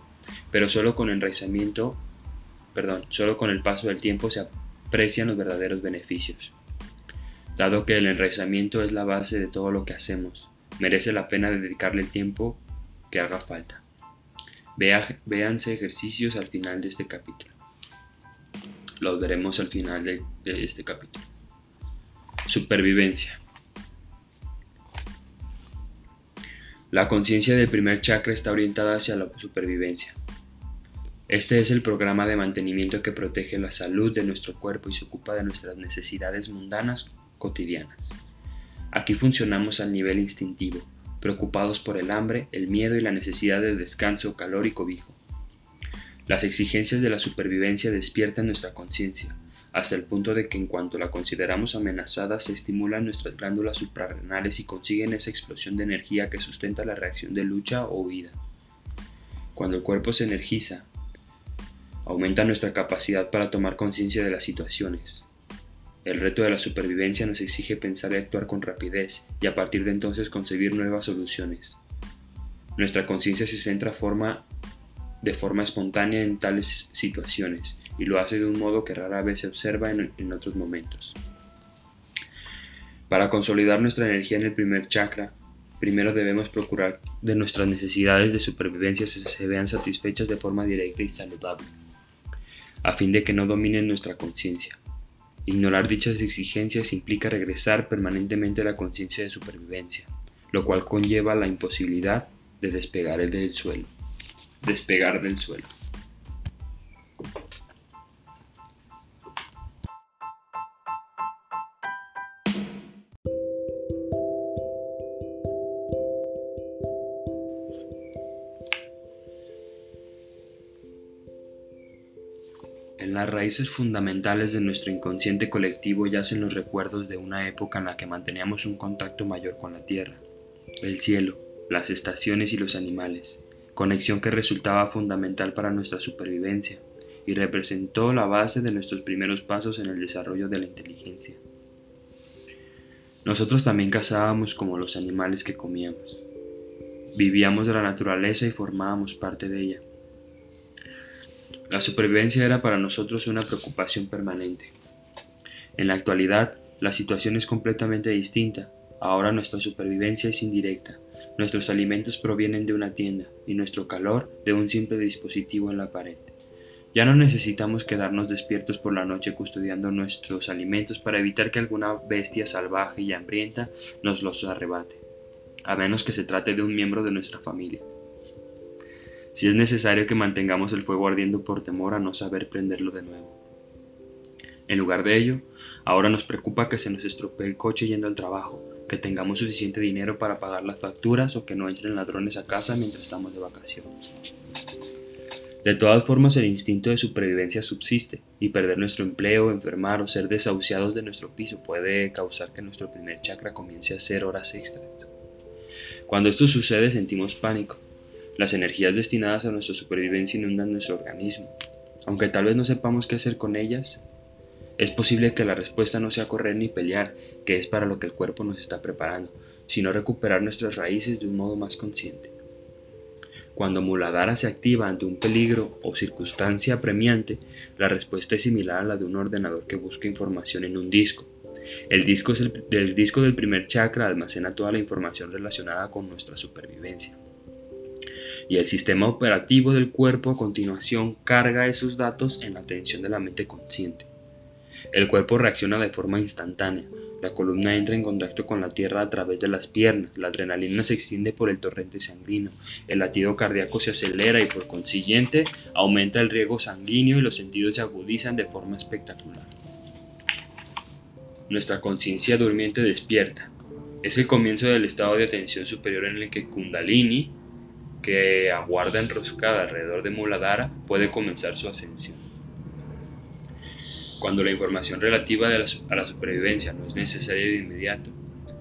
pero solo con enraizamiento, perdón, solo con el paso del tiempo se aprecian los verdaderos beneficios. Dado que el enraizamiento es la base de todo lo que hacemos, merece la pena dedicarle el tiempo que haga falta. Véanse ejercicios al final de este capítulo. Los veremos al final de este capítulo. Supervivencia. La conciencia del primer chakra está orientada hacia la supervivencia. Este es el programa de mantenimiento que protege la salud de nuestro cuerpo y se ocupa de nuestras necesidades mundanas cotidianas. Aquí funcionamos al nivel instintivo, preocupados por el hambre, el miedo y la necesidad de descanso, calor y cobijo. Las exigencias de la supervivencia despiertan nuestra conciencia, hasta el punto de que en cuanto la consideramos amenazada se estimulan nuestras glándulas suprarrenales y consiguen esa explosión de energía que sustenta la reacción de lucha o huida. Cuando el cuerpo se energiza, aumenta nuestra capacidad para tomar conciencia de las situaciones, el reto de la supervivencia nos exige pensar y actuar con rapidez y a partir de entonces concebir nuevas soluciones. Nuestra conciencia se centra de forma espontánea en tales situaciones y lo hace de un modo que rara vez se observa en, otros momentos. Para consolidar nuestra energía en el primer chakra, primero debemos procurar de nuestras necesidades de supervivencia se vean satisfechas de forma directa y saludable, a fin de que no dominen nuestra conciencia. Ignorar dichas exigencias implica regresar permanentemente a la conciencia de supervivencia, lo cual conlleva la imposibilidad de despegar del suelo. Despegar del suelo. En las raíces fundamentales de nuestro inconsciente colectivo yacen los recuerdos de una época en la que manteníamos un contacto mayor con la tierra, el cielo, las estaciones y los animales, conexión que resultaba fundamental para nuestra supervivencia y representó la base de nuestros primeros pasos en el desarrollo de la inteligencia. Nosotros también cazábamos como los animales que comíamos. Vivíamos de la naturaleza y formábamos parte de ella. La supervivencia era para nosotros una preocupación permanente. En la actualidad, la situación es completamente distinta. Ahora nuestra supervivencia es indirecta. Nuestros alimentos provienen de una tienda y nuestro calor de un simple dispositivo en la pared. Ya no necesitamos quedarnos despiertos por la noche custodiando nuestros alimentos para evitar que alguna bestia salvaje y hambrienta nos los arrebate, a menos que se trate de un miembro de nuestra familia si es necesario que mantengamos el fuego ardiendo por temor a no saber prenderlo de nuevo. En lugar de ello, ahora nos preocupa que se nos estropee el coche yendo al trabajo, que tengamos suficiente dinero para pagar las facturas o que no entren ladrones a casa mientras estamos de vacaciones. De todas formas, el instinto de supervivencia subsiste, y perder nuestro empleo, enfermar o ser desahuciados de nuestro piso puede causar que nuestro primer chakra comience a hacer horas extras. Cuando esto sucede sentimos pánico, las energías destinadas a nuestra supervivencia inundan nuestro organismo. Aunque tal vez no sepamos qué hacer con ellas, es posible que la respuesta no sea correr ni pelear, que es para lo que el cuerpo nos está preparando, sino recuperar nuestras raíces de un modo más consciente. Cuando Muladhara se activa ante un peligro o circunstancia apremiante, la respuesta es similar a la de un ordenador que busca información en un disco. El disco, es el disco del primer chakra almacena toda la información relacionada con nuestra supervivencia y el sistema operativo del cuerpo a continuación carga esos datos en la atención de la mente consciente. El cuerpo reacciona de forma instantánea, La columna entra en contacto con la tierra a través de las piernas, la adrenalina se extiende por el torrente sanguíneo, el latido cardíaco se acelera y por consiguiente aumenta el riego sanguíneo y los sentidos se agudizan de forma espectacular. Nuestra conciencia durmiente despierta. Es el comienzo del estado de atención superior en el que Kundalini, que aguarda enroscada alrededor de Muladhara, puede comenzar su ascensión. Cuando la información relativa a la supervivencia no es necesaria de inmediato,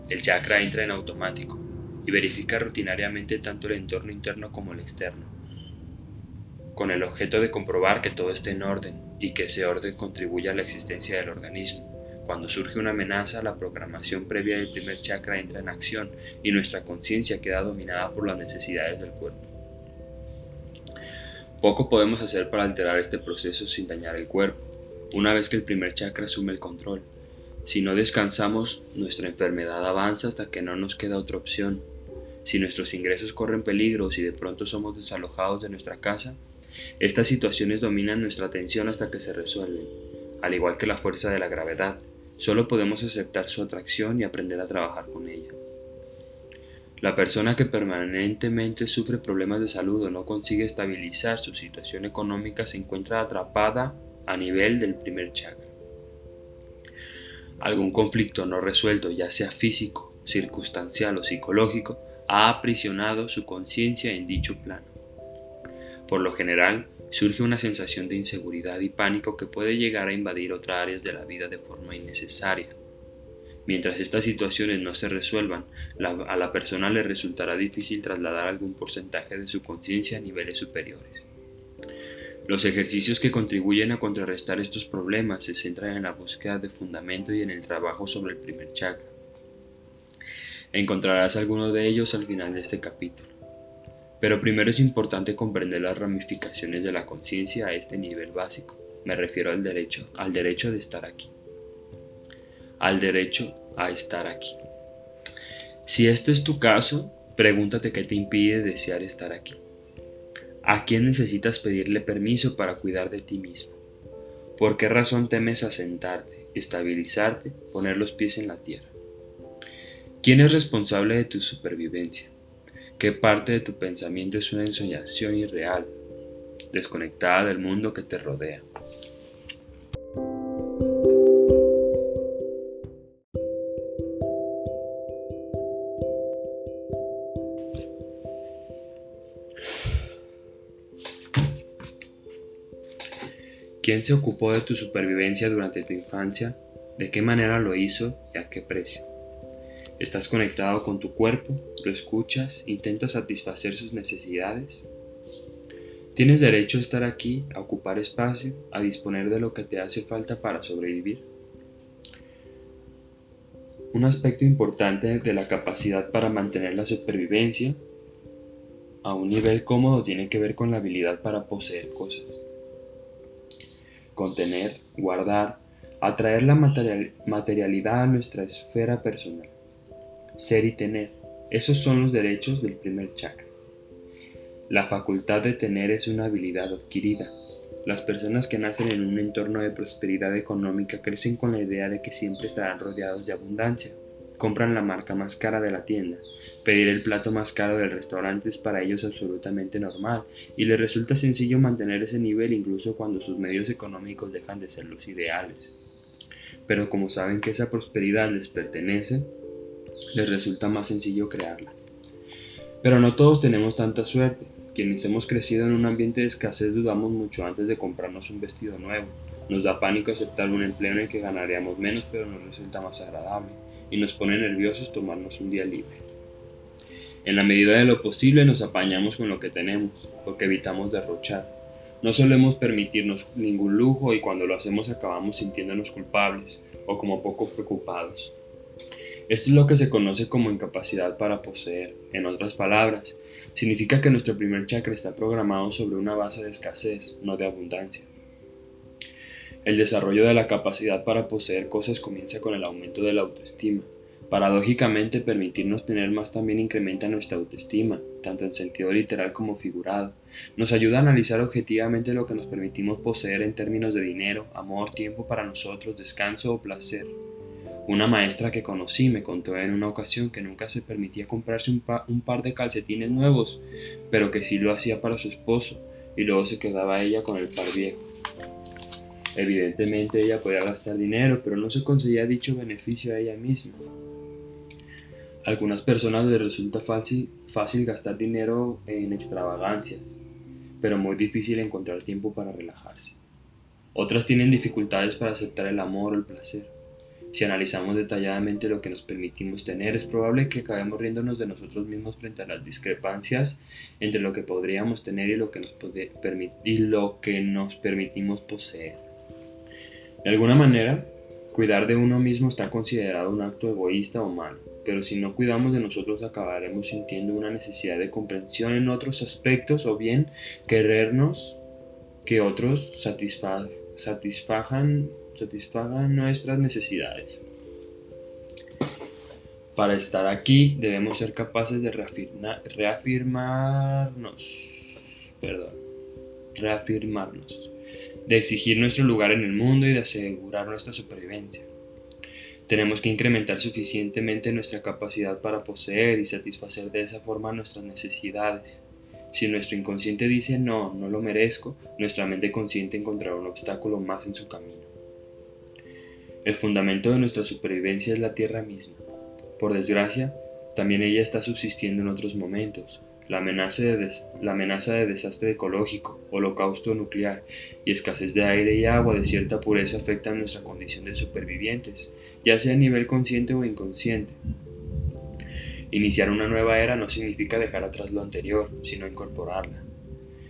el chakra entra en automático y verifica rutinariamente tanto el entorno interno como el externo, con el objeto de comprobar que todo esté en orden y que ese orden contribuya a la existencia del organismo. Cuando surge una amenaza, la programación previa del primer chakra entra en acción y nuestra conciencia queda dominada por las necesidades del cuerpo. Poco podemos hacer para alterar este proceso sin dañar el cuerpo una vez que el primer chakra asume el control. Si no descansamos, nuestra enfermedad avanza hasta que no nos queda otra opción. Si nuestros ingresos corren peligro si de pronto somos desalojados de nuestra casa, estas situaciones dominan nuestra atención hasta que se resuelven. Al igual que la fuerza de la gravedad, solo podemos aceptar su atracción y aprender a trabajar con ella. La persona que permanentemente sufre problemas de salud o no consigue estabilizar su situación económica se encuentra atrapada a nivel del primer chakra. Algún conflicto no resuelto, ya sea físico, circunstancial o psicológico, ha aprisionado su conciencia en dicho plano. Por lo general, surge una sensación de inseguridad y pánico que puede llegar a invadir otras áreas de la vida de forma innecesaria. Mientras estas situaciones no se resuelvan, a la persona le resultará difícil trasladar algún porcentaje de su conciencia a niveles superiores. Los ejercicios que contribuyen a contrarrestar estos problemas se centran en la búsqueda de fundamento y en el trabajo sobre el primer chakra. Encontrarás algunos de ellos al final de este capítulo. Pero primero es importante comprender las ramificaciones de la conciencia a este nivel básico. Me refiero al derecho, al derecho de estar aquí. Al derecho a estar aquí. Si este es tu caso, pregúntate qué te impide desear estar aquí. ¿A quién necesitas pedirle permiso para cuidar de ti mismo? ¿Por qué razón temes asentarte, estabilizarte, poner los pies en la tierra? ¿Quién es responsable de tu supervivencia? ¿Qué parte de tu pensamiento es una ensoñación irreal, desconectada del mundo que te rodea? ¿Quién se ocupó de tu supervivencia durante tu infancia? ¿De qué manera lo hizo y a qué precio? ¿Estás conectado con tu cuerpo? ¿Lo escuchas? ¿Intentas satisfacer sus necesidades? ¿Tienes derecho a estar aquí, a ocupar espacio, a disponer de lo que te hace falta para sobrevivir? Un aspecto importante de la capacidad para mantener la supervivencia a un nivel cómodo tiene que ver con la habilidad para poseer cosas contener, guardar, atraer la materialidad a nuestra esfera personal. Ser y tener, esos son los derechos del primer chakra. La facultad de tener es una habilidad adquirida. Las personas que nacen en un entorno de prosperidad económica crecen con la idea de que siempre estarán rodeados de abundancia. Compran la marca más cara de la tienda, Pedir el plato más caro del restaurante es para ellos absolutamente normal y les resulta sencillo mantener ese nivel incluso cuando sus medios económicos dejan de ser los ideales. Pero como saben que esa prosperidad les pertenece, les resulta más sencillo crearla. Pero no todos tenemos tanta suerte. Quienes hemos crecido en un ambiente de escasez dudamos mucho antes de comprarnos un vestido nuevo. Nos da pánico aceptar un empleo en el que ganaríamos menos pero nos resulta más agradable y nos pone nerviosos tomarnos un día libre. En la medida de lo posible nos apañamos con lo que tenemos, porque evitamos derrochar. No solemos permitirnos ningún lujo y cuando lo hacemos acabamos sintiéndonos culpables o como poco preocupados. Esto es lo que se conoce como incapacidad para poseer. En otras palabras, significa que nuestro primer chakra está programado sobre una base de escasez, no de abundancia. El desarrollo de la capacidad para poseer cosas comienza con el aumento de la autoestima. Paradójicamente, permitirnos tener más también incrementa nuestra autoestima, tanto en sentido literal como figurado. Nos ayuda a analizar objetivamente lo que nos permitimos poseer en términos de dinero, amor, tiempo para nosotros, descanso o placer. Una maestra que conocí me contó en una ocasión que nunca se permitía comprarse un, par de calcetines nuevos, pero que sí lo hacía para su esposo, y luego se quedaba ella con el par viejo. Evidentemente ella podía gastar dinero, pero no se conseguía dicho beneficio a ella misma. A algunas personas les resulta fácil, fácil gastar dinero en extravagancias, pero muy difícil encontrar tiempo para relajarse. Otras tienen dificultades para aceptar el amor o el placer. Si analizamos detalladamente lo que nos permitimos tener, es probable que acabemos riéndonos de nosotros mismos frente a las discrepancias entre lo que podríamos tener y lo que nos, y lo que nos permitimos poseer. De alguna manera, cuidar de uno mismo está considerado un acto egoísta o malo, pero si no cuidamos de nosotros acabaremos sintiendo una necesidad de comprensión en otros aspectos o bien querernos que otros satisfagan satisfagan nuestras necesidades. Para estar aquí debemos ser capaces de reafirmarnos, perdón, reafirmarnos, de exigir nuestro lugar en el mundo y de asegurar nuestra supervivencia. Tenemos que incrementar suficientemente nuestra capacidad para poseer y satisfacer de esa forma nuestras necesidades. Si nuestro inconsciente dice no, no lo merezco, nuestra mente consciente encontrará un obstáculo más en su camino. El fundamento de nuestra supervivencia es la Tierra misma. Por desgracia, también ella está subsistiendo en otros momentos. La amenaza, de desastre ecológico, holocausto nuclear y escasez de aire y agua de cierta pureza afectan nuestra condición de supervivientes, ya sea a nivel consciente o inconsciente. Iniciar una nueva era no significa dejar atrás lo anterior, sino incorporarla.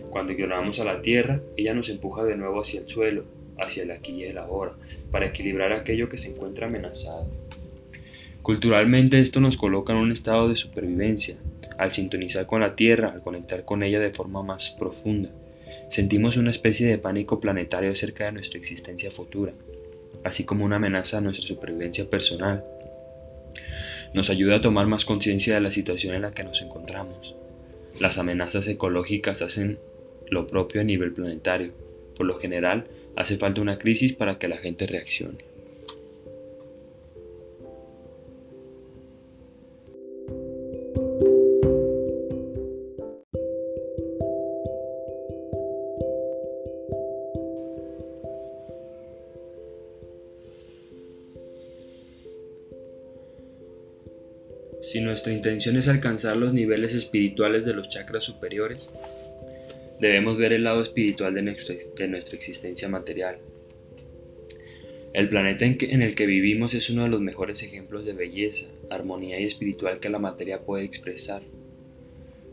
Cuando ignoramos a la Tierra, ella nos empuja de nuevo hacia el suelo, hacia el aquí y el ahora, para equilibrar aquello que se encuentra amenazado. Culturalmente esto nos coloca en un estado de supervivencia. Al sintonizar con la Tierra, al conectar con ella de forma más profunda, sentimos una especie de pánico planetario acerca de nuestra existencia futura, así como una amenaza a nuestra supervivencia personal. Nos ayuda a tomar más conciencia de la situación en la que nos encontramos. Las amenazas ecológicas hacen lo propio a nivel planetario. Por lo general, Hace falta una crisis para que la gente reaccione. Si nuestra intención es alcanzar los niveles espirituales de los chakras superiores, debemos ver el lado espiritual de nuestra, existencia material. El planeta en, el que vivimos es uno de los mejores ejemplos de belleza, armonía y espiritual que la materia puede expresar.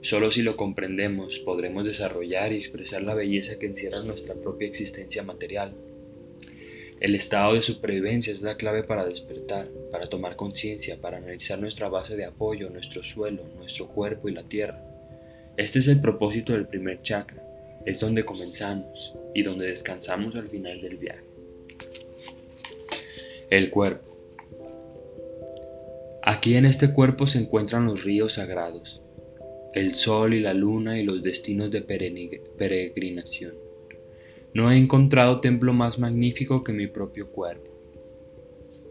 Solo si lo comprendemos podremos desarrollar y expresar la belleza que encierra nuestra propia existencia material. El estado de supervivencia es la clave para despertar, para tomar conciencia, para analizar nuestra base de apoyo, nuestro suelo, nuestro cuerpo y la tierra. Este es el propósito del primer chakra, es donde comenzamos y donde descansamos al final del viaje. El cuerpo. Aquí en este cuerpo se encuentran los ríos sagrados, el sol y la luna y los destinos de peregrinación. No he encontrado templo más magnífico que mi propio cuerpo.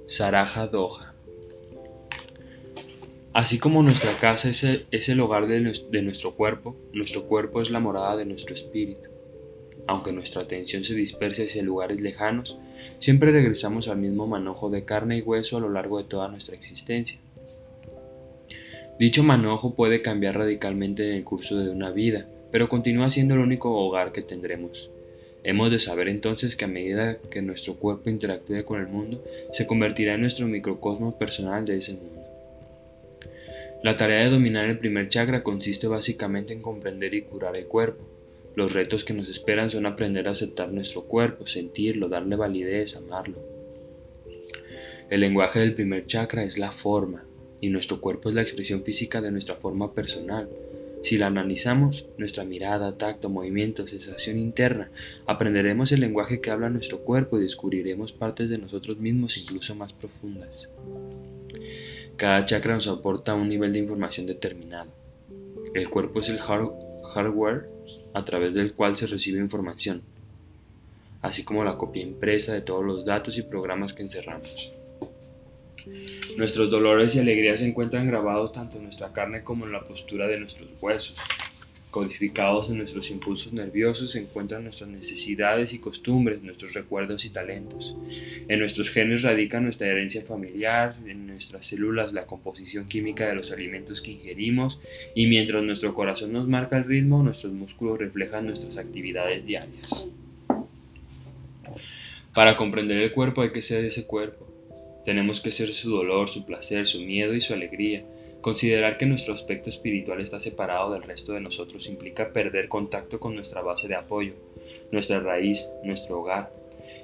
Saraja Doha. Así como nuestra casa es el, hogar de, nuestro cuerpo, nuestro cuerpo es la morada de nuestro espíritu. Aunque nuestra atención se disperse hacia lugares lejanos, siempre regresamos al mismo manojo de carne y hueso a lo largo de toda nuestra existencia. Dicho manojo puede cambiar radicalmente en el curso de una vida, pero continúa siendo el único hogar que tendremos. Hemos de saber entonces que a medida que nuestro cuerpo interactúe con el mundo, se convertirá en nuestro microcosmos personal de ese mundo. La tarea de dominar el primer chakra consiste básicamente en comprender y curar el cuerpo. Los retos que nos esperan son aprender a aceptar nuestro cuerpo, sentirlo, darle validez, amarlo. El lenguaje del primer chakra es la forma, y nuestro cuerpo es la expresión física de nuestra forma personal. Si la analizamos, nuestra mirada, tacto, movimiento, sensación interna, aprenderemos el lenguaje que habla nuestro cuerpo y descubriremos partes de nosotros mismos incluso más profundas. Cada chakra nos aporta un nivel de información determinado. El cuerpo es el hardware a través del cual se recibe información, así como la copia impresa de todos los datos y programas que encerramos. Nuestros dolores y alegrías se encuentran grabados tanto en nuestra carne como en la postura de nuestros huesos. Codificados en nuestros impulsos nerviosos se encuentran nuestras necesidades y costumbres, nuestros recuerdos y talentos. En nuestros genes radica nuestra herencia familiar, en nuestras células la composición química de los alimentos que ingerimos y mientras nuestro corazón nos marca el ritmo, nuestros músculos reflejan nuestras actividades diarias. Para comprender el cuerpo hay que ser ese cuerpo. Tenemos que ser su dolor, su placer, su miedo y su alegría Considerar que nuestro aspecto espiritual está separado del resto de nosotros implica perder contacto con nuestra base de apoyo, nuestra raíz, nuestro hogar,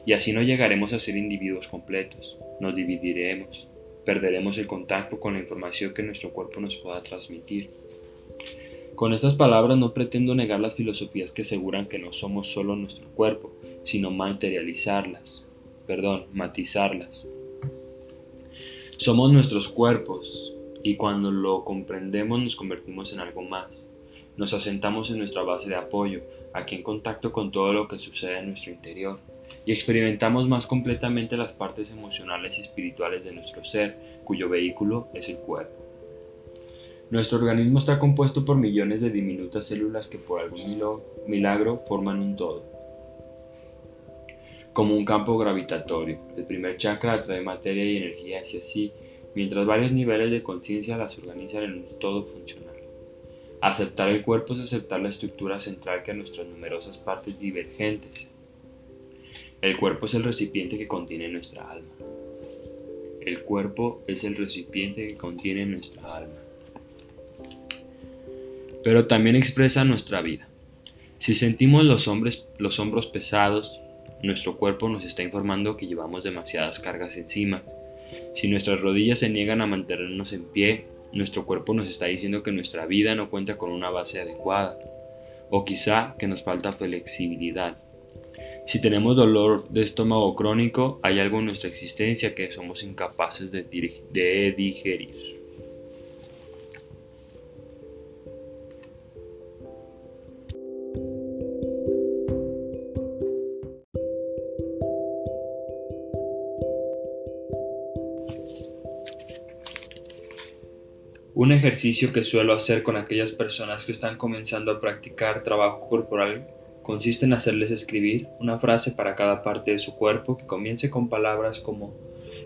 y así no llegaremos a ser individuos completos, nos dividiremos, perderemos el contacto con la información que nuestro cuerpo nos pueda transmitir. Con estas palabras no pretendo negar las filosofías que aseguran que no somos solo nuestro cuerpo, sino materializarlas, perdón, matizarlas. Somos nuestros cuerpos, y cuando lo comprendemos nos convertimos en algo más. Nos asentamos en nuestra base de apoyo, aquí en contacto con todo lo que sucede en nuestro interior, y experimentamos más completamente las partes emocionales y espirituales de nuestro ser, cuyo vehículo es el cuerpo. Nuestro organismo está compuesto por millones de diminutas células que por algún milagro forman un todo. Como un campo gravitatorio, el primer chakra atrae materia y energía hacia sí mientras varios niveles de conciencia las organizan en un todo funcional. Aceptar el cuerpo es aceptar la estructura central que a nuestras numerosas partes divergentes. El cuerpo es el recipiente que contiene nuestra alma. El cuerpo es el recipiente que contiene nuestra alma. Pero también expresa nuestra vida. Si sentimos los, los hombros pesados, nuestro cuerpo nos está informando que llevamos demasiadas cargas encima si nuestras rodillas se niegan a mantenernos en pie, nuestro cuerpo nos está diciendo que nuestra vida no cuenta con una base adecuada, o quizá que nos falta flexibilidad. Si tenemos dolor de estómago crónico, hay algo en nuestra existencia que somos incapaces de, digerir. Un ejercicio que suelo hacer con aquellas personas que están comenzando a practicar trabajo corporal consiste en hacerles escribir una frase para cada parte de su cuerpo que comience con palabras como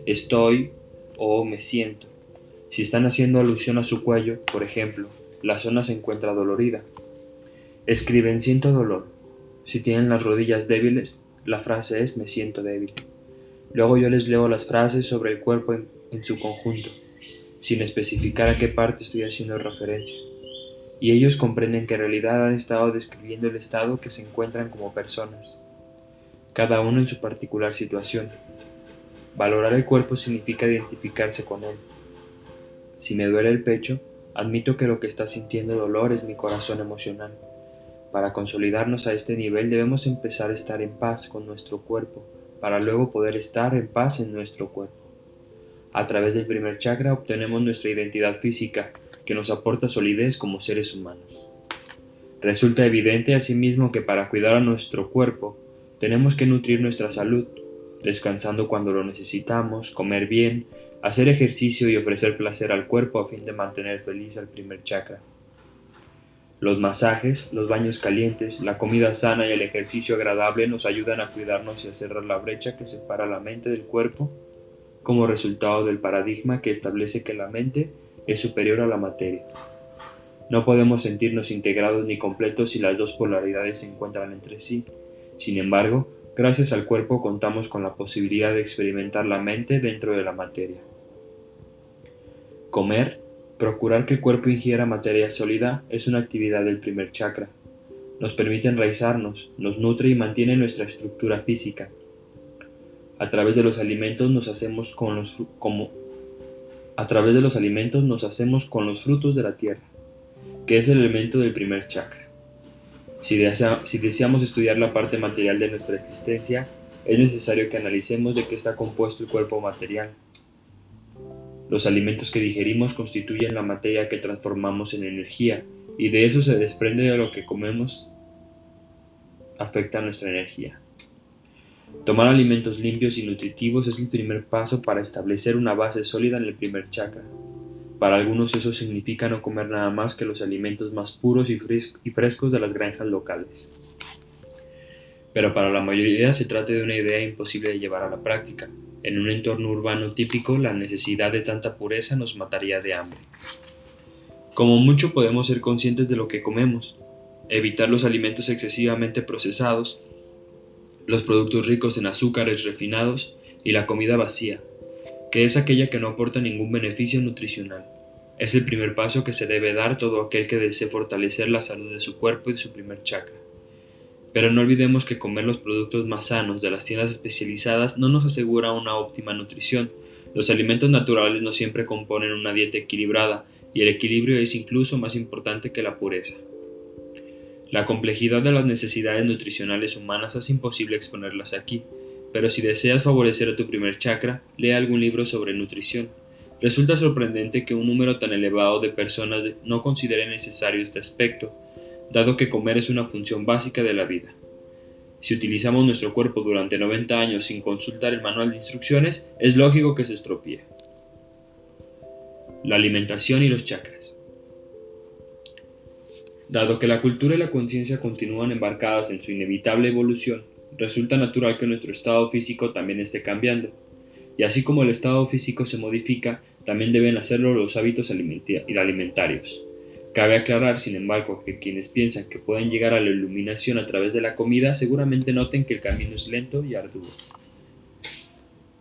estoy o me siento. Si están haciendo alusión a su cuello, por ejemplo, la zona se encuentra dolorida. Escriben siento dolor. Si tienen las rodillas débiles, la frase es me siento débil. Luego yo les leo las frases sobre el cuerpo en, su conjunto sin especificar a qué parte estoy haciendo referencia. Y ellos comprenden que en realidad han estado describiendo el estado que se encuentran como personas, cada uno en su particular situación. Valorar el cuerpo significa identificarse con él. Si me duele el pecho, admito que lo que está sintiendo dolor es mi corazón emocional. Para consolidarnos a este nivel debemos empezar a estar en paz con nuestro cuerpo, para luego poder estar en paz en nuestro cuerpo. A través del primer chakra obtenemos nuestra identidad física, que nos aporta solidez como seres humanos. Resulta evidente asimismo que para cuidar a nuestro cuerpo tenemos que nutrir nuestra salud, descansando cuando lo necesitamos, comer bien, hacer ejercicio y ofrecer placer al cuerpo a fin de mantener feliz al primer chakra. Los masajes, los baños calientes, la comida sana y el ejercicio agradable nos ayudan a cuidarnos y a cerrar la brecha que separa la mente del cuerpo como resultado del paradigma que establece que la mente es superior a la materia. No podemos sentirnos integrados ni completos si las dos polaridades se encuentran entre sí. Sin embargo, gracias al cuerpo contamos con la posibilidad de experimentar la mente dentro de la materia. Comer, procurar que el cuerpo ingiera materia sólida, es una actividad del primer chakra. Nos permite enraizarnos, nos nutre y mantiene nuestra estructura física, a través de los alimentos nos hacemos con los como a través de los alimentos nos hacemos con los frutos de la tierra, que es el elemento del primer chakra. Si, si deseamos estudiar la parte material de nuestra existencia, es necesario que analicemos de qué está compuesto el cuerpo material. Los alimentos que digerimos constituyen la materia que transformamos en energía, y de eso se desprende de lo que comemos afecta nuestra energía. Tomar alimentos limpios y nutritivos es el primer paso para establecer una base sólida en el primer chakra. Para algunos eso significa no comer nada más que los alimentos más puros y frescos de las granjas locales. Pero para la mayoría se trata de una idea imposible de llevar a la práctica. En un entorno urbano típico, la necesidad de tanta pureza nos mataría de hambre. Como mucho podemos ser conscientes de lo que comemos, evitar los alimentos excesivamente procesados, los productos ricos en azúcares refinados y la comida vacía, que es aquella que no aporta ningún beneficio nutricional. Es el primer paso que se debe dar todo aquel que desee fortalecer la salud de su cuerpo y de su primer chakra. Pero no olvidemos que comer los productos más sanos de las tiendas especializadas no nos asegura una óptima nutrición. Los alimentos naturales no siempre componen una dieta equilibrada y el equilibrio es incluso más importante que la pureza. La complejidad de las necesidades nutricionales humanas hace imposible exponerlas aquí, pero si deseas favorecer a tu primer chakra, lea algún libro sobre nutrición. Resulta sorprendente que un número tan elevado de personas no considere necesario este aspecto, dado que comer es una función básica de la vida. Si utilizamos nuestro cuerpo durante 90 años sin consultar el manual de instrucciones, es lógico que se estropee la alimentación y los chakras. Dado que la cultura y la conciencia continúan embarcadas en su inevitable evolución, resulta natural que nuestro estado físico también esté cambiando. Y así como el estado físico se modifica, también deben hacerlo los hábitos alimentarios. Cabe aclarar, sin embargo, que quienes piensan que pueden llegar a la iluminación a través de la comida seguramente noten que el camino es lento y arduo.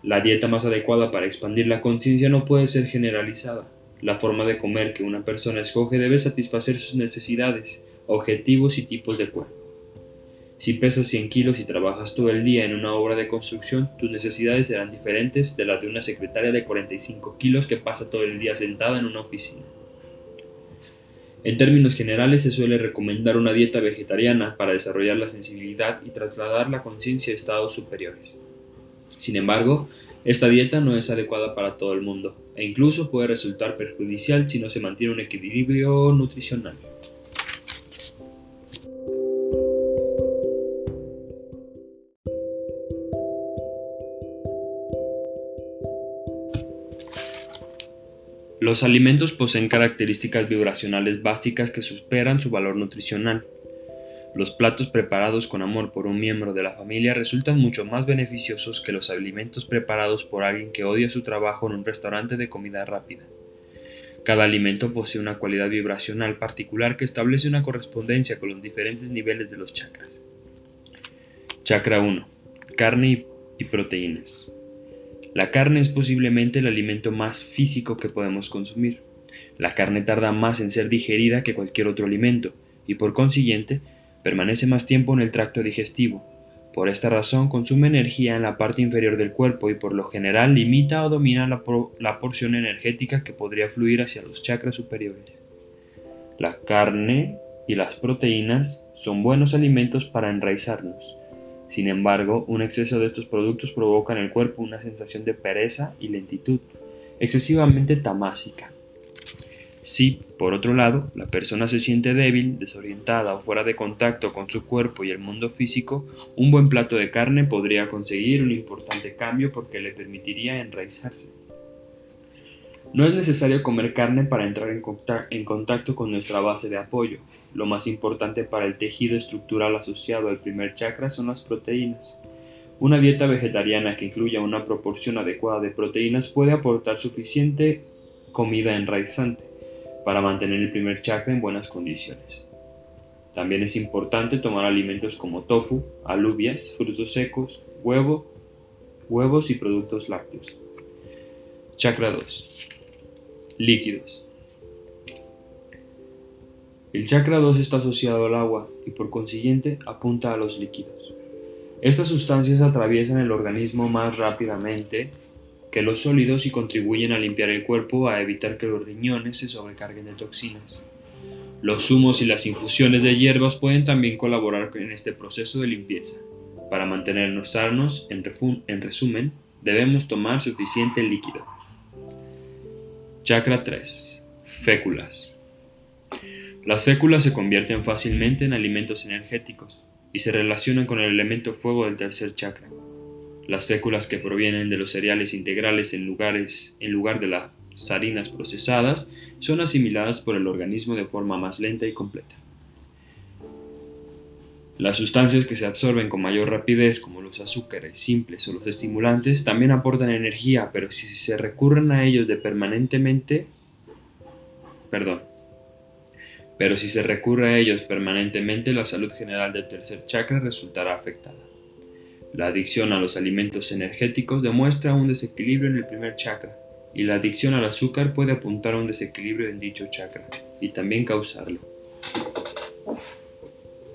La dieta más adecuada para expandir la conciencia no puede ser generalizada. La forma de comer que una persona escoge debe satisfacer sus necesidades, objetivos y tipos de cuerpo. Si pesas 100 kilos y trabajas todo el día en una obra de construcción, tus necesidades serán diferentes de las de una secretaria de 45 kilos que pasa todo el día sentada en una oficina. En términos generales se suele recomendar una dieta vegetariana para desarrollar la sensibilidad y trasladar la conciencia a estados superiores. Sin embargo, esta dieta no es adecuada para todo el mundo e incluso puede resultar perjudicial si no se mantiene un equilibrio nutricional. Los alimentos poseen características vibracionales básicas que superan su valor nutricional. Los platos preparados con amor por un miembro de la familia resultan mucho más beneficiosos que los alimentos preparados por alguien que odia su trabajo en un restaurante de comida rápida. Cada alimento posee una cualidad vibracional particular que establece una correspondencia con los diferentes niveles de los chakras. Chakra 1. Carne y proteínas. La carne es posiblemente el alimento más físico que podemos consumir. La carne tarda más en ser digerida que cualquier otro alimento y por consiguiente permanece más tiempo en el tracto digestivo. Por esta razón consume energía en la parte inferior del cuerpo y por lo general limita o domina la, porción energética que podría fluir hacia los chakras superiores. La carne y las proteínas son buenos alimentos para enraizarnos. Sin embargo, un exceso de estos productos provoca en el cuerpo una sensación de pereza y lentitud, excesivamente tamásica, si, por otro lado, la persona se siente débil, desorientada o fuera de contacto con su cuerpo y el mundo físico, un buen plato de carne podría conseguir un importante cambio porque le permitiría enraizarse. No es necesario comer carne para entrar en, contacto con nuestra base de apoyo. Lo más importante para el tejido estructural asociado al primer chakra son las proteínas. Una dieta vegetariana que incluya una proporción adecuada de proteínas puede aportar suficiente comida enraizante para mantener el primer chakra en buenas condiciones. También es importante tomar alimentos como tofu, alubias, frutos secos, huevo, huevos y productos lácteos. Chakra 2. Líquidos. El chakra 2 está asociado al agua y por consiguiente apunta a los líquidos. Estas sustancias atraviesan el organismo más rápidamente que los sólidos y contribuyen a limpiar el cuerpo a evitar que los riñones se sobrecarguen de toxinas. Los zumos y las infusiones de hierbas pueden también colaborar en este proceso de limpieza. Para mantenernos sanos, en, en resumen, debemos tomar suficiente líquido. Chakra 3. Féculas. Las féculas se convierten fácilmente en alimentos energéticos y se relacionan con el elemento fuego del tercer chakra. Las féculas que provienen de los cereales integrales en, lugares, en lugar de las harinas procesadas son asimiladas por el organismo de forma más lenta y completa. Las sustancias que se absorben con mayor rapidez, como los azúcares simples o los estimulantes, también aportan energía, pero si se recurren a ellos de permanentemente, perdón, pero si se recurre a ellos permanentemente, la salud general del tercer chakra resultará afectada. La adicción a los alimentos energéticos demuestra un desequilibrio en el primer chakra, y la adicción al azúcar puede apuntar a un desequilibrio en dicho chakra, y también causarlo.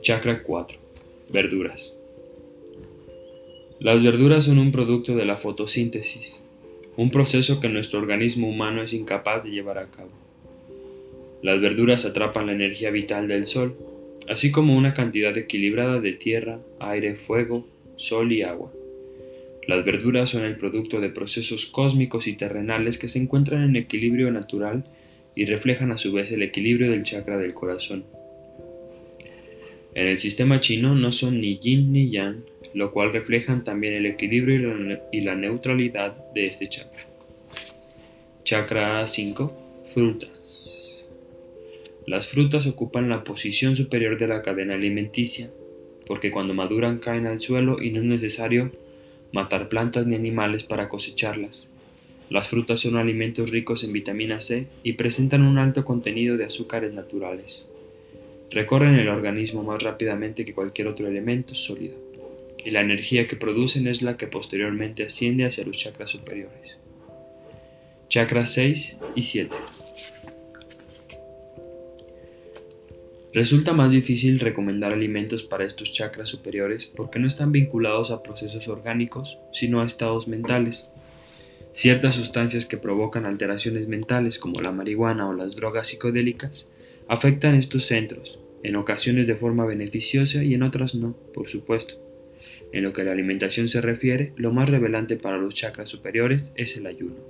Chakra 4. Verduras. Las verduras son un producto de la fotosíntesis, un proceso que nuestro organismo humano es incapaz de llevar a cabo. Las verduras atrapan la energía vital del sol, así como una cantidad equilibrada de tierra, aire, fuego, sol y agua. Las verduras son el producto de procesos cósmicos y terrenales que se encuentran en equilibrio natural y reflejan a su vez el equilibrio del chakra del corazón. En el sistema chino no son ni yin ni yang, lo cual reflejan también el equilibrio y la neutralidad de este chakra. Chakra 5. Frutas. Las frutas ocupan la posición superior de la cadena alimenticia, porque cuando maduran caen al suelo y no es necesario matar plantas ni animales para cosecharlas. Las frutas son alimentos ricos en vitamina C y presentan un alto contenido de azúcares naturales recorren el organismo más rápidamente que cualquier otro elemento sólido, y la energía que producen es la que posteriormente asciende hacia los chakras superiores. Chakras 6 y 7. Resulta más difícil recomendar alimentos para estos chakras superiores porque no están vinculados a procesos orgánicos, sino a estados mentales. Ciertas sustancias que provocan alteraciones mentales, como la marihuana o las drogas psicodélicas, afectan estos centros, en ocasiones de forma beneficiosa y en otras no, por supuesto. En lo que a la alimentación se refiere, lo más revelante para los chakras superiores es el ayuno.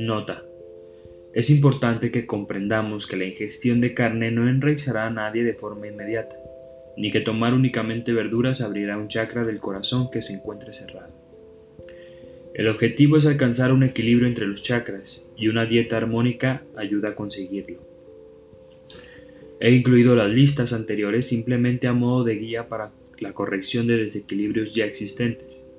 Nota. Es importante que comprendamos que la ingestión de carne no enraizará a nadie de forma inmediata ni que tomar únicamente verduras abrirá un chakra del corazón que se encuentre cerrado. El objetivo es alcanzar un equilibrio entre los chakras y una dieta armónica ayuda a conseguirlo. He incluido las listas anteriores simplemente a modo de guía para la corrección de desequilibrios ya existentes.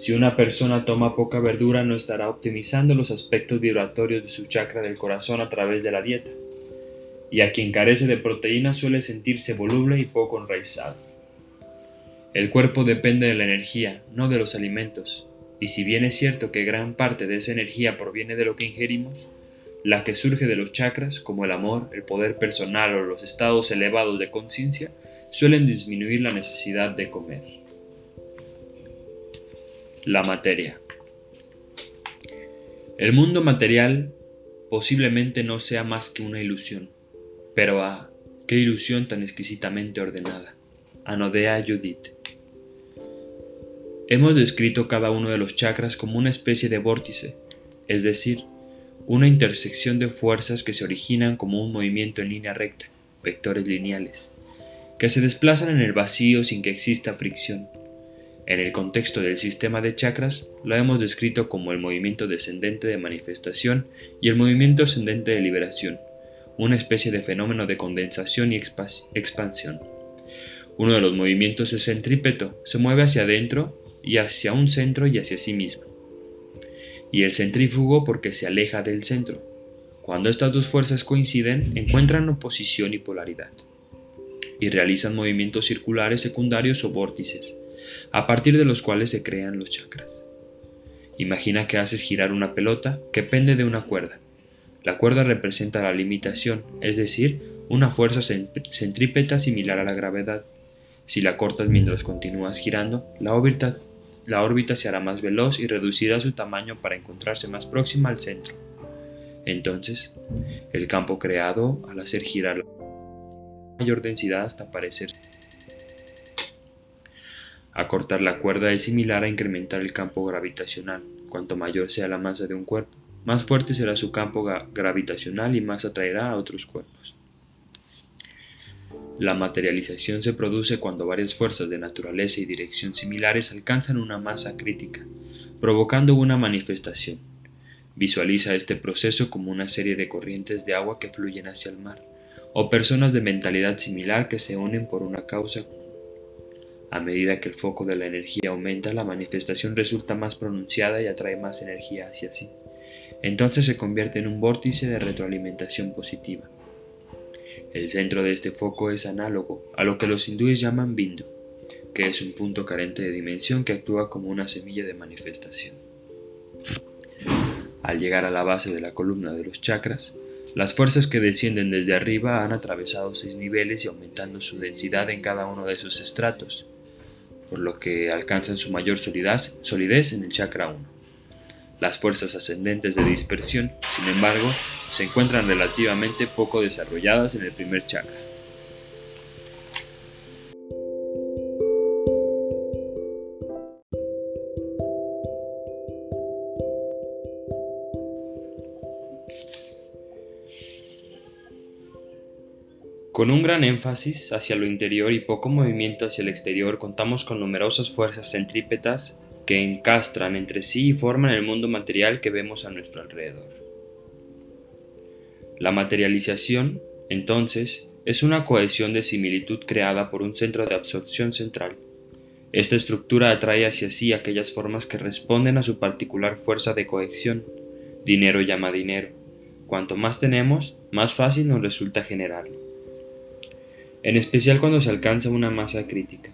Si una persona toma poca verdura no estará optimizando los aspectos vibratorios de su chakra del corazón a través de la dieta y a quien carece de proteína suele sentirse voluble y poco enraizado. El cuerpo depende de la energía, no de los alimentos, y si bien es cierto que gran parte de esa energía proviene de lo que ingerimos, la que surge de los chakras, como el amor, el poder personal o los estados elevados de conciencia, suelen disminuir la necesidad de comer. La materia. El mundo material posiblemente no sea más que una ilusión pero ah, qué ilusión tan exquisitamente ordenada. Anodea Judith. Hemos descrito cada uno de los chakras como una especie de vórtice, es decir, una intersección de fuerzas que se originan como un movimiento en línea recta, vectores lineales, que se desplazan en el vacío sin que exista fricción. En el contexto del sistema de chakras, lo hemos descrito como el movimiento descendente de manifestación y el movimiento ascendente de liberación una especie de fenómeno de condensación y expansión. Uno de los movimientos es centrípeto, se mueve hacia adentro y hacia un centro y hacia sí mismo. Y el centrífugo porque se aleja del centro. Cuando estas dos fuerzas coinciden, encuentran oposición y polaridad. Y realizan movimientos circulares secundarios o vórtices, a partir de los cuales se crean los chakras. Imagina que haces girar una pelota que pende de una cuerda. La cuerda representa la limitación, es decir, una fuerza centrípeta similar a la gravedad. Si la cortas mientras continúas girando, la órbita, la órbita se hará más veloz y reducirá su tamaño para encontrarse más próxima al centro. Entonces, el campo creado al hacer girar la mayor densidad hasta parecer acortar la cuerda es similar a incrementar el campo gravitacional, Cuanto mayor sea la masa de un cuerpo, más fuerte será su campo gravitacional y más atraerá a otros cuerpos. La materialización se produce cuando varias fuerzas de naturaleza y dirección similares alcanzan una masa crítica, provocando una manifestación. Visualiza este proceso como una serie de corrientes de agua que fluyen hacia el mar, o personas de mentalidad similar que se unen por una causa. A medida que el foco de la energía aumenta, la manifestación resulta más pronunciada y atrae más energía hacia sí. Entonces se convierte en un vórtice de retroalimentación positiva. El centro de este foco es análogo a lo que los hindúes llaman bindu, que es un punto carente de dimensión que actúa como una semilla de manifestación. Al llegar a la base de la columna de los chakras, las fuerzas que descienden desde arriba han atravesado seis niveles y aumentando su densidad en cada uno de sus estratos, por lo que alcanzan su mayor solidez en el chakra 1. Las fuerzas ascendentes de dispersión, sin embargo, se encuentran relativamente poco desarrolladas en el primer chakra. Con un gran énfasis hacia lo interior y poco movimiento hacia el exterior, contamos con numerosas fuerzas centrípetas que encastran entre sí y forman el mundo material que vemos a nuestro alrededor. La materialización, entonces, es una cohesión de similitud creada por un centro de absorción central. Esta estructura atrae hacia sí aquellas formas que responden a su particular fuerza de cohesión. Dinero llama dinero. Cuanto más tenemos, más fácil nos resulta generarlo. En especial cuando se alcanza una masa crítica.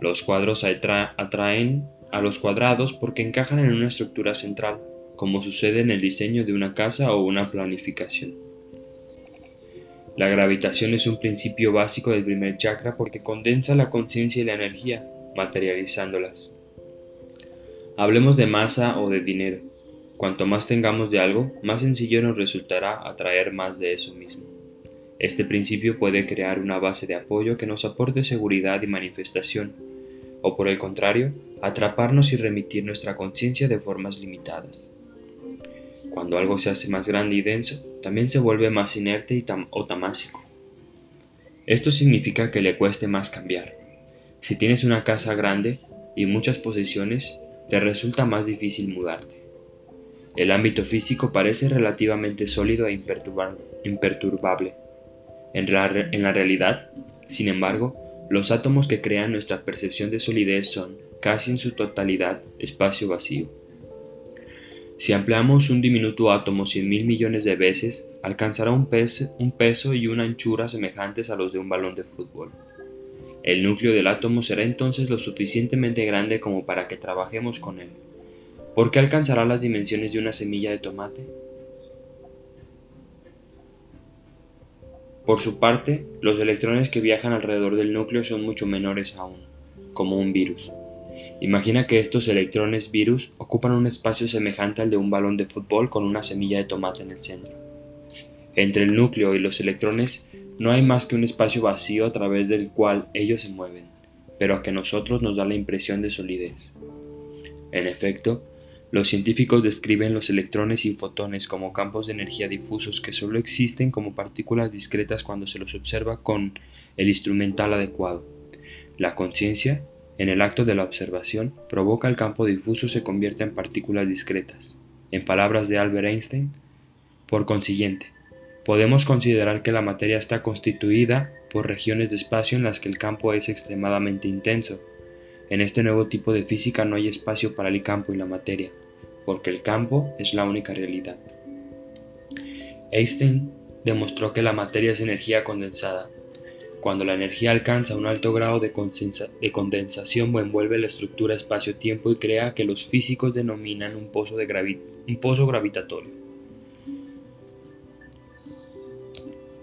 Los cuadros atraen a los cuadrados porque encajan en una estructura central, como sucede en el diseño de una casa o una planificación. La gravitación es un principio básico del primer chakra porque condensa la conciencia y la energía, materializándolas. Hablemos de masa o de dinero. Cuanto más tengamos de algo, más sencillo nos resultará atraer más de eso mismo. Este principio puede crear una base de apoyo que nos aporte seguridad y manifestación, o por el contrario, atraparnos y remitir nuestra conciencia de formas limitadas. Cuando algo se hace más grande y denso, también se vuelve más inerte y o tamásico. Esto significa que le cueste más cambiar. Si tienes una casa grande y muchas posesiones, te resulta más difícil mudarte. El ámbito físico parece relativamente sólido e imperturbable, en, la realidad, sin embargo, los átomos que crean nuestra percepción de solidez son, casi en su totalidad, espacio vacío. Si ampliamos un diminuto átomo cien mil millones de veces, alcanzará un un peso y una anchura semejantes a los de un balón de fútbol. El núcleo del átomo será entonces lo suficientemente grande como para que trabajemos con él. ¿Por qué alcanzará las dimensiones de una semilla de tomate? Por su parte, los electrones que viajan alrededor del núcleo son mucho menores aún, como un virus. Imagina que estos electrones virus ocupan un espacio semejante al de un balón de fútbol con una semilla de tomate en el centro. Entre el núcleo y los electrones no hay más que un espacio vacío a través del cual ellos se mueven, pero a que nosotros nos da la impresión de solidez. En efecto, los científicos describen los electrones y fotones como campos de energía difusos que solo existen como partículas discretas cuando se los observa con el instrumental adecuado. La conciencia, en el acto de la observación, provoca el campo difuso se convierte en partículas discretas. En palabras de Albert Einstein, por consiguiente, podemos considerar que la materia está constituida por regiones de espacio en las que el campo es extremadamente intenso. En este nuevo tipo de física no hay espacio para el campo y la materia, porque el campo es la única realidad. Einstein demostró que la materia es energía condensada. Cuando la energía alcanza un alto grado de, condensación envuelve la estructura espacio-tiempo y crea que los físicos denominan un pozo, de un pozo gravitatorio.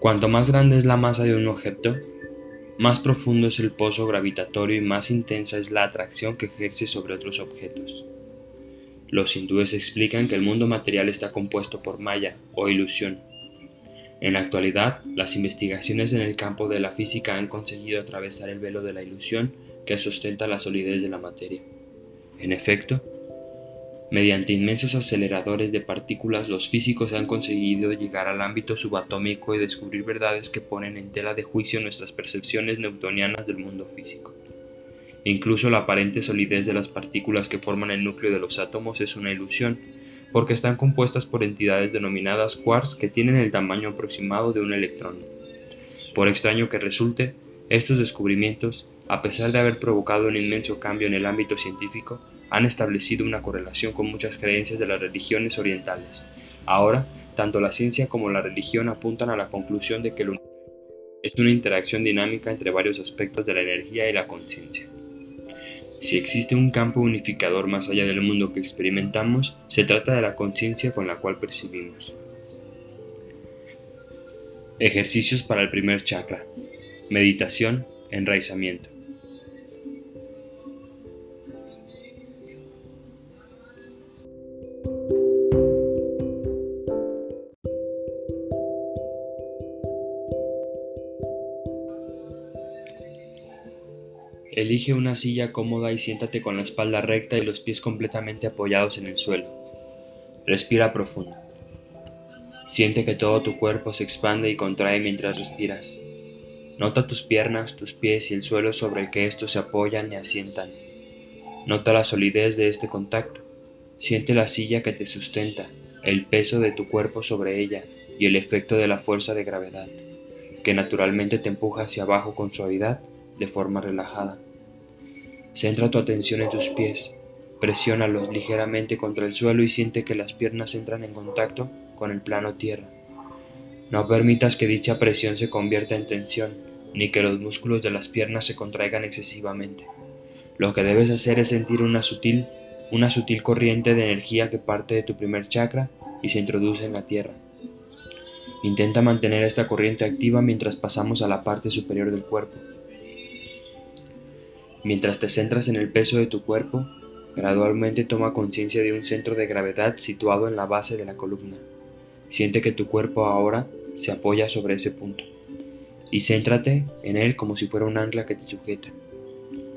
Cuanto más grande es la masa de un objeto, más profundo es el pozo gravitatorio y más intensa es la atracción que ejerce sobre otros objetos. Los hindúes explican que el mundo material está compuesto por maya o ilusión. En la actualidad, las investigaciones en el campo de la física han conseguido atravesar el velo de la ilusión que sustenta la solidez de la materia. En efecto, Mediante inmensos aceleradores de partículas, los físicos han conseguido llegar al ámbito subatómico y descubrir verdades que ponen en tela de juicio nuestras percepciones newtonianas del mundo físico. Incluso la aparente solidez de las partículas que forman el núcleo de los átomos es una ilusión, porque están compuestas por entidades denominadas quarks que tienen el tamaño aproximado de un electrón. Por extraño que resulte, estos descubrimientos, a pesar de haber provocado un inmenso cambio en el ámbito científico, han establecido una correlación con muchas creencias de las religiones orientales. Ahora, tanto la ciencia como la religión apuntan a la conclusión de que el universo es una interacción dinámica entre varios aspectos de la energía y la conciencia. Si existe un campo unificador más allá del mundo que experimentamos, se trata de la conciencia con la cual percibimos. Ejercicios para el primer chakra. Meditación, enraizamiento. Elige una silla cómoda y siéntate con la espalda recta y los pies completamente apoyados en el suelo. Respira profundo. Siente que todo tu cuerpo se expande y contrae mientras respiras. Nota tus piernas, tus pies y el suelo sobre el que estos se apoyan y asientan. Nota la solidez de este contacto. Siente la silla que te sustenta, el peso de tu cuerpo sobre ella y el efecto de la fuerza de gravedad, que naturalmente te empuja hacia abajo con suavidad de forma relajada. Centra tu atención en tus pies, presiónalos ligeramente contra el suelo y siente que las piernas entran en contacto con el plano tierra. No permitas que dicha presión se convierta en tensión, ni que los músculos de las piernas se contraigan excesivamente. Lo que debes hacer es sentir una sutil, una sutil corriente de energía que parte de tu primer chakra y se introduce en la tierra. Intenta mantener esta corriente activa mientras pasamos a la parte superior del cuerpo. Mientras te centras en el peso de tu cuerpo, gradualmente toma conciencia de un centro de gravedad situado en la base de la columna. Siente que tu cuerpo ahora se apoya sobre ese punto y céntrate en él como si fuera un ancla que te sujeta.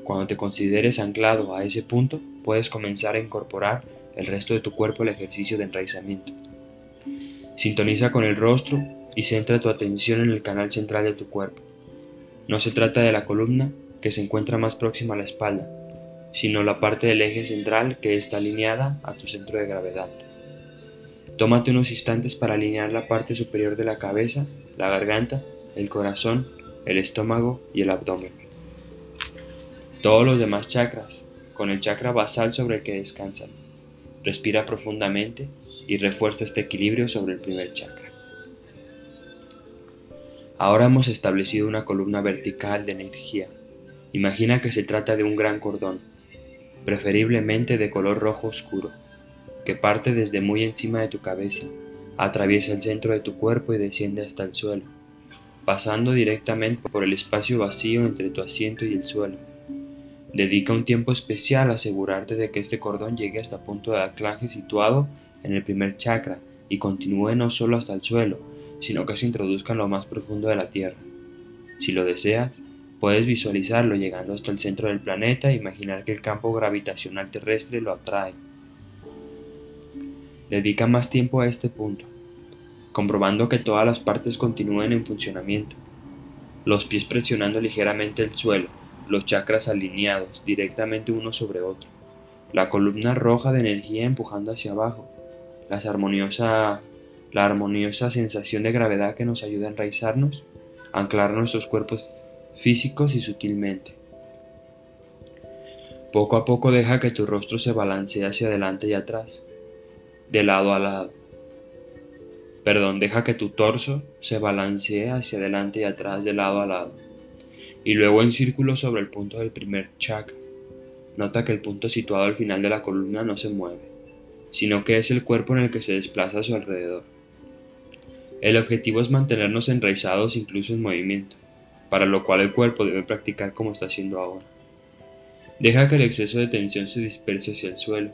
Cuando te consideres anclado a ese punto, puedes comenzar a incorporar el resto de tu cuerpo al ejercicio de enraizamiento. Sintoniza con el rostro y centra tu atención en el canal central de tu cuerpo. No se trata de la columna, que se encuentra más próxima a la espalda, sino la parte del eje central que está alineada a tu centro de gravedad. Tómate unos instantes para alinear la parte superior de la cabeza, la garganta, el corazón, el estómago y el abdomen. Todos los demás chakras, con el chakra basal sobre que descansan. Respira profundamente y refuerza este equilibrio sobre el primer chakra. Ahora hemos establecido una columna vertical de energía Imagina que se trata de un gran cordón, preferiblemente de color rojo oscuro, que parte desde muy encima de tu cabeza, atraviesa el centro de tu cuerpo y desciende hasta el suelo, pasando directamente por el espacio vacío entre tu asiento y el suelo. Dedica un tiempo especial a asegurarte de que este cordón llegue hasta el punto de anclaje situado en el primer chakra y continúe no solo hasta el suelo, sino que se introduzca en lo más profundo de la Tierra. Si lo deseas, Puedes visualizarlo llegando hasta el centro del planeta e imaginar que el campo gravitacional terrestre lo atrae. Dedica más tiempo a este punto, comprobando que todas las partes continúen en funcionamiento. Los pies presionando ligeramente el suelo, los chakras alineados directamente uno sobre otro, la columna roja de energía empujando hacia abajo, armoniosa, la armoniosa sensación de gravedad que nos ayuda a enraizarnos, anclar nuestros cuerpos físicos y sutilmente. Poco a poco deja que tu rostro se balancee hacia adelante y atrás, de lado a lado. Perdón, deja que tu torso se balancee hacia adelante y atrás, de lado a lado. Y luego en círculo sobre el punto del primer chakra. Nota que el punto situado al final de la columna no se mueve, sino que es el cuerpo en el que se desplaza a su alrededor. El objetivo es mantenernos enraizados incluso en movimiento para lo cual el cuerpo debe practicar como está haciendo ahora. Deja que el exceso de tensión se disperse hacia el suelo,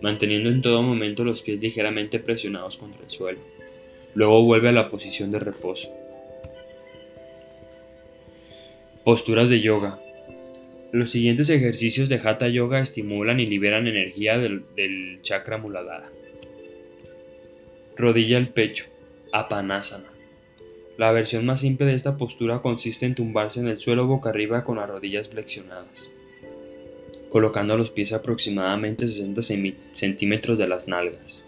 manteniendo en todo momento los pies ligeramente presionados contra el suelo. Luego vuelve a la posición de reposo. Posturas de yoga. Los siguientes ejercicios de Hatha Yoga estimulan y liberan energía del, chakra Muladhara. Rodilla al pecho, Apanasana. La versión más simple de esta postura consiste en tumbarse en el suelo boca arriba con las rodillas flexionadas, colocando los pies aproximadamente 60 centímetros de las nalgas.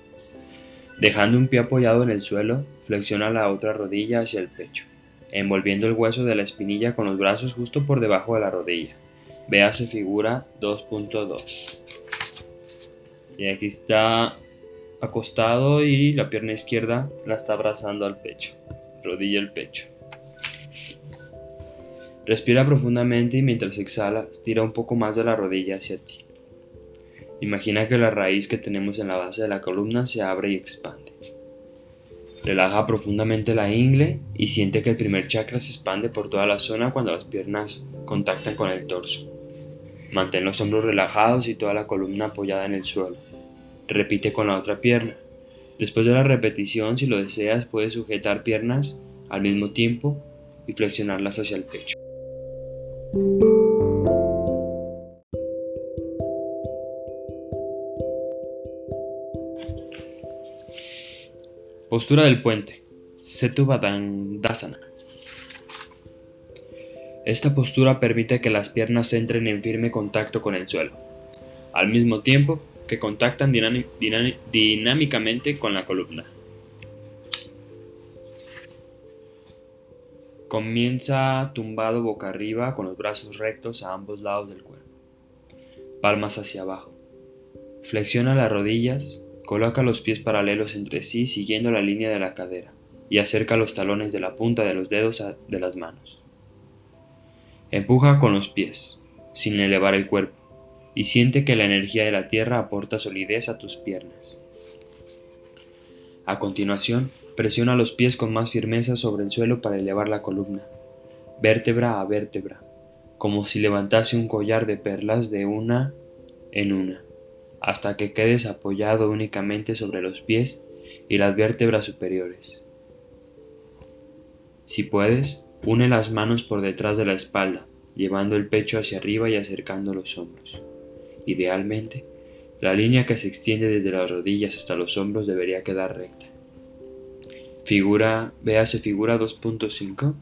Dejando un pie apoyado en el suelo, flexiona la otra rodilla hacia el pecho, envolviendo el hueso de la espinilla con los brazos justo por debajo de la rodilla. Véase figura 2.2. Y aquí está acostado y la pierna izquierda la está abrazando al pecho rodilla el pecho. Respira profundamente y mientras exhala, tira un poco más de la rodilla hacia ti. Imagina que la raíz que tenemos en la base de la columna se abre y expande. Relaja profundamente la ingle y siente que el primer chakra se expande por toda la zona cuando las piernas contactan con el torso. Mantén los hombros relajados y toda la columna apoyada en el suelo. Repite con la otra pierna. Después de la repetición, si lo deseas, puedes sujetar piernas al mismo tiempo y flexionarlas hacia el pecho. Postura del puente. Setubadandasana. Esta postura permite que las piernas entren en firme contacto con el suelo. Al mismo tiempo, que contactan dinámicamente con la columna. Comienza tumbado boca arriba con los brazos rectos a ambos lados del cuerpo, palmas hacia abajo. Flexiona las rodillas, coloca los pies paralelos entre sí siguiendo la línea de la cadera y acerca los talones de la punta de los dedos de las manos. Empuja con los pies, sin elevar el cuerpo y siente que la energía de la tierra aporta solidez a tus piernas. A continuación, presiona los pies con más firmeza sobre el suelo para elevar la columna, vértebra a vértebra, como si levantase un collar de perlas de una en una, hasta que quedes apoyado únicamente sobre los pies y las vértebras superiores. Si puedes, une las manos por detrás de la espalda, llevando el pecho hacia arriba y acercando los hombros. Idealmente, la línea que se extiende desde las rodillas hasta los hombros debería quedar recta. Figura, véase figura 2.5.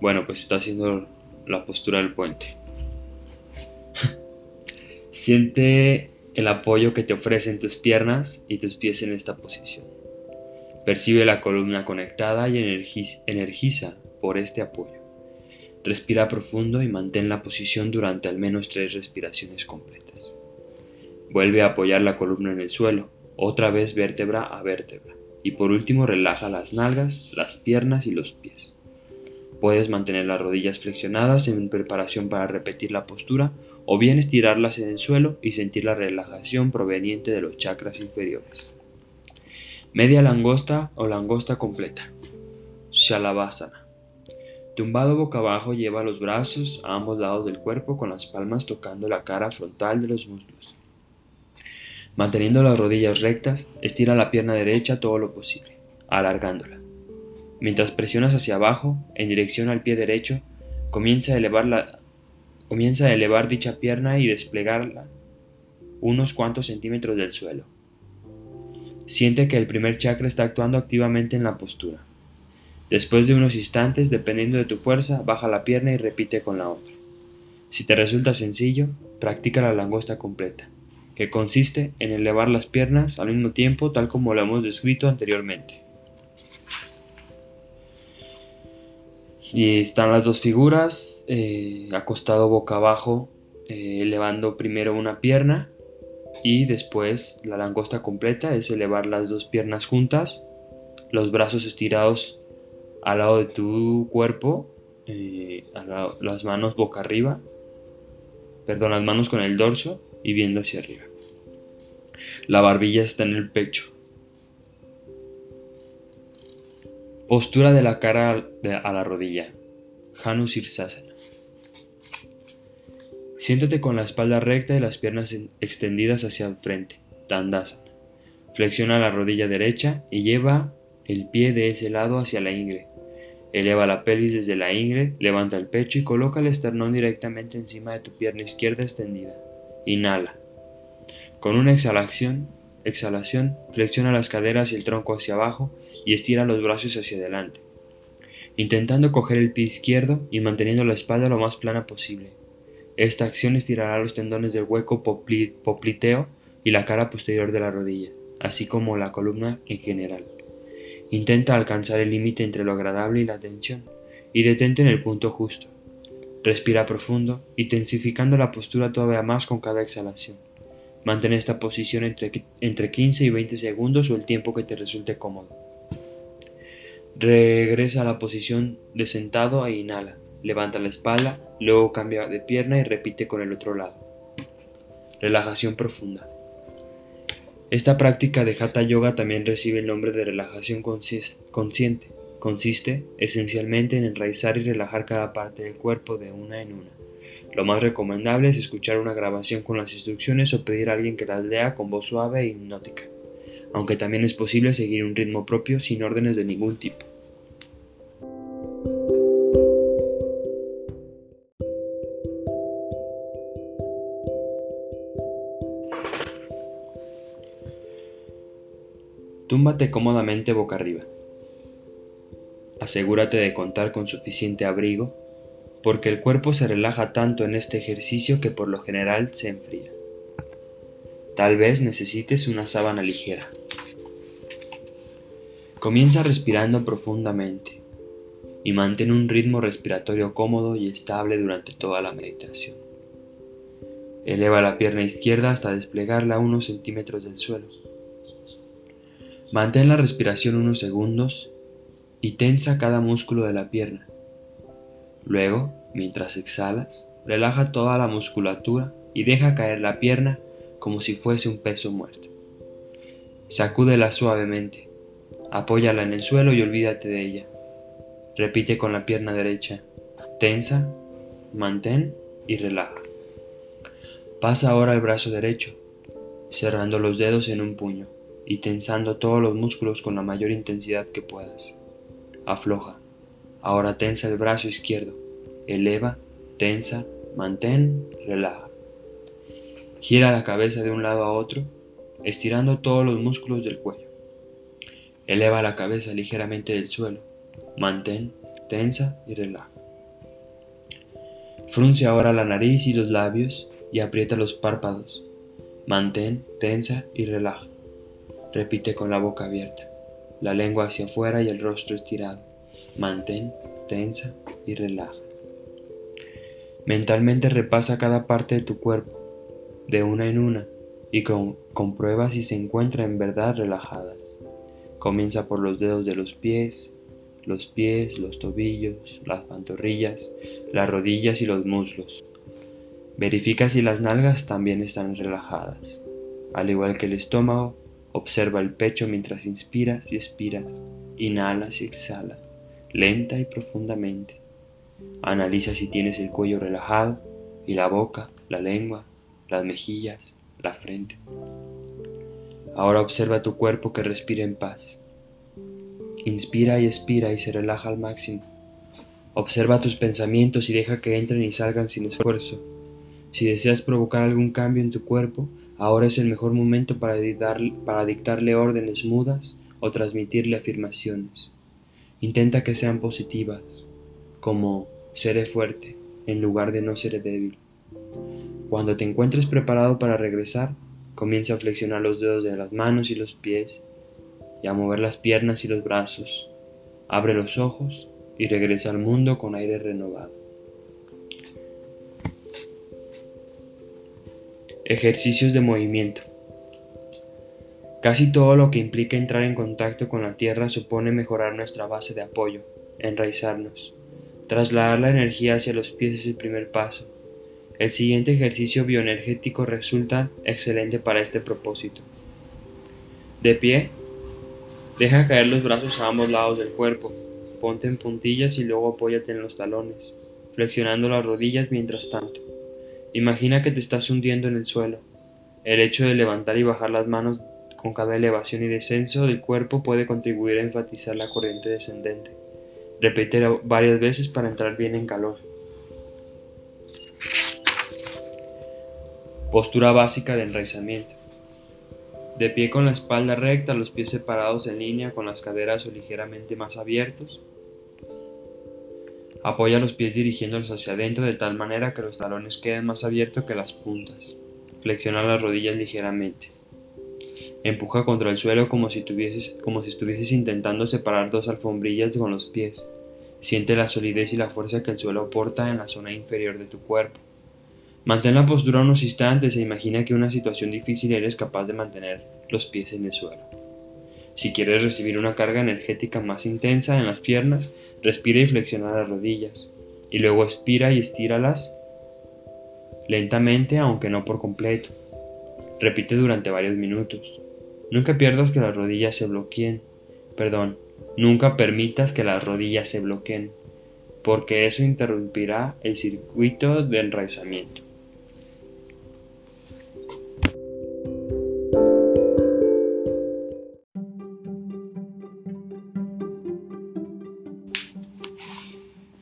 Bueno, pues está haciendo la postura del puente. Siente el apoyo que te ofrecen tus piernas y tus pies en esta posición. Percibe la columna conectada y energiza por este apoyo. Respira profundo y mantén la posición durante al menos tres respiraciones completas. Vuelve a apoyar la columna en el suelo, otra vez vértebra a vértebra. Y por último relaja las nalgas, las piernas y los pies. Puedes mantener las rodillas flexionadas en preparación para repetir la postura o bien estirarlas en el suelo y sentir la relajación proveniente de los chakras inferiores. Media langosta o langosta completa. Shalavasana. Tumbado boca abajo lleva los brazos a ambos lados del cuerpo con las palmas tocando la cara frontal de los muslos. Manteniendo las rodillas rectas, estira la pierna derecha todo lo posible, alargándola. Mientras presionas hacia abajo, en dirección al pie derecho, comienza a elevar, comienza a elevar dicha pierna y desplegarla unos cuantos centímetros del suelo. Siente que el primer chakra está actuando activamente en la postura. Después de unos instantes, dependiendo de tu fuerza, baja la pierna y repite con la otra. Si te resulta sencillo, practica la langosta completa, que consiste en elevar las piernas al mismo tiempo tal como lo hemos descrito anteriormente. Y están las dos figuras, eh, acostado boca abajo, eh, elevando primero una pierna y después la langosta completa es elevar las dos piernas juntas, los brazos estirados al lado de tu cuerpo, eh, las manos boca arriba, perdón, las manos con el dorso y viendo hacia arriba. La barbilla está en el pecho. Postura de la cara a la rodilla. Hanu Sirsasana. Siéntate con la espalda recta y las piernas extendidas hacia el frente. Tandasana. Flexiona la rodilla derecha y lleva el pie de ese lado hacia la ingle Eleva la pelvis desde la ingle, levanta el pecho y coloca el esternón directamente encima de tu pierna izquierda extendida. Inhala. Con una exhalación, exhalación, flexiona las caderas y el tronco hacia abajo y estira los brazos hacia adelante, intentando coger el pie izquierdo y manteniendo la espalda lo más plana posible. Esta acción estirará los tendones del hueco popliteo y la cara posterior de la rodilla, así como la columna en general. Intenta alcanzar el límite entre lo agradable y la tensión, y detente en el punto justo. Respira profundo, intensificando la postura todavía más con cada exhalación. Mantén esta posición entre, entre 15 y 20 segundos o el tiempo que te resulte cómodo. Regresa a la posición de sentado e inhala. Levanta la espalda, luego cambia de pierna y repite con el otro lado. Relajación profunda. Esta práctica de Hatha Yoga también recibe el nombre de relajación consciente. Consiste esencialmente en enraizar y relajar cada parte del cuerpo de una en una. Lo más recomendable es escuchar una grabación con las instrucciones o pedir a alguien que las lea con voz suave e hipnótica, aunque también es posible seguir un ritmo propio sin órdenes de ningún tipo. Túmbate cómodamente boca arriba. Asegúrate de contar con suficiente abrigo, porque el cuerpo se relaja tanto en este ejercicio que por lo general se enfría. Tal vez necesites una sábana ligera. Comienza respirando profundamente y mantén un ritmo respiratorio cómodo y estable durante toda la meditación. Eleva la pierna izquierda hasta desplegarla unos centímetros del suelo. Mantén la respiración unos segundos y tensa cada músculo de la pierna. Luego, mientras exhalas, relaja toda la musculatura y deja caer la pierna como si fuese un peso muerto. Sacúdela suavemente, apóyala en el suelo y olvídate de ella. Repite con la pierna derecha, tensa, mantén y relaja. Pasa ahora al brazo derecho, cerrando los dedos en un puño y tensando todos los músculos con la mayor intensidad que puedas. Afloja. Ahora tensa el brazo izquierdo. Eleva, tensa, mantén, relaja. Gira la cabeza de un lado a otro, estirando todos los músculos del cuello. Eleva la cabeza ligeramente del suelo. Mantén, tensa y relaja. Frunce ahora la nariz y los labios y aprieta los párpados. Mantén, tensa y relaja. Repite con la boca abierta, la lengua hacia afuera y el rostro estirado. Mantén, tensa y relaja. Mentalmente repasa cada parte de tu cuerpo, de una en una, y comprueba si se encuentran en verdad relajadas. Comienza por los dedos de los pies, los pies, los tobillos, las pantorrillas, las rodillas y los muslos. Verifica si las nalgas también están relajadas, al igual que el estómago Observa el pecho mientras inspiras y expiras, inhalas y exhalas, lenta y profundamente. Analiza si tienes el cuello relajado y la boca, la lengua, las mejillas, la frente. Ahora observa tu cuerpo que respira en paz. Inspira y expira y se relaja al máximo. Observa tus pensamientos y deja que entren y salgan sin esfuerzo. Si deseas provocar algún cambio en tu cuerpo, Ahora es el mejor momento para, dictarle órdenes mudas o transmitirle afirmaciones. Intenta que sean positivas, como seré fuerte, en lugar de no seré débil. Cuando te encuentres preparado para regresar, comienza a flexionar los dedos de las manos y los pies y a mover las piernas y los brazos. Abre los ojos y regresa al mundo con aire renovado. Ejercicios de movimiento. Casi todo lo que implica entrar en contacto con la Tierra supone mejorar nuestra base de apoyo, enraizarnos. Trasladar la energía hacia los pies es el primer paso. El siguiente ejercicio bioenergético resulta excelente para este propósito. De pie, deja caer los brazos a ambos lados del cuerpo, ponte en puntillas y luego apóyate en los talones, flexionando las rodillas mientras tanto. Imagina que te estás hundiendo en el suelo. El hecho de levantar y bajar las manos con cada elevación y descenso del cuerpo puede contribuir a enfatizar la corriente descendente. Repite varias veces para entrar bien en calor. Postura básica de enraizamiento. De pie con la espalda recta, los pies separados en línea con las caderas o ligeramente más abiertos. Apoya los pies dirigiéndolos hacia adentro de tal manera que los talones queden más abiertos que las puntas. Flexiona las rodillas ligeramente. Empuja contra el suelo como si, tuvieses, como si estuvieses intentando separar dos alfombrillas con los pies. Siente la solidez y la fuerza que el suelo aporta en la zona inferior de tu cuerpo. Mantén la postura unos instantes e imagina que una situación difícil eres capaz de mantener los pies en el suelo. Si quieres recibir una carga energética más intensa en las piernas, respira y flexiona las rodillas, y luego expira y estíralas lentamente aunque no por completo. Repite durante varios minutos. Nunca pierdas que las rodillas se bloqueen. Perdón, nunca permitas que las rodillas se bloqueen, porque eso interrumpirá el circuito de enraizamiento.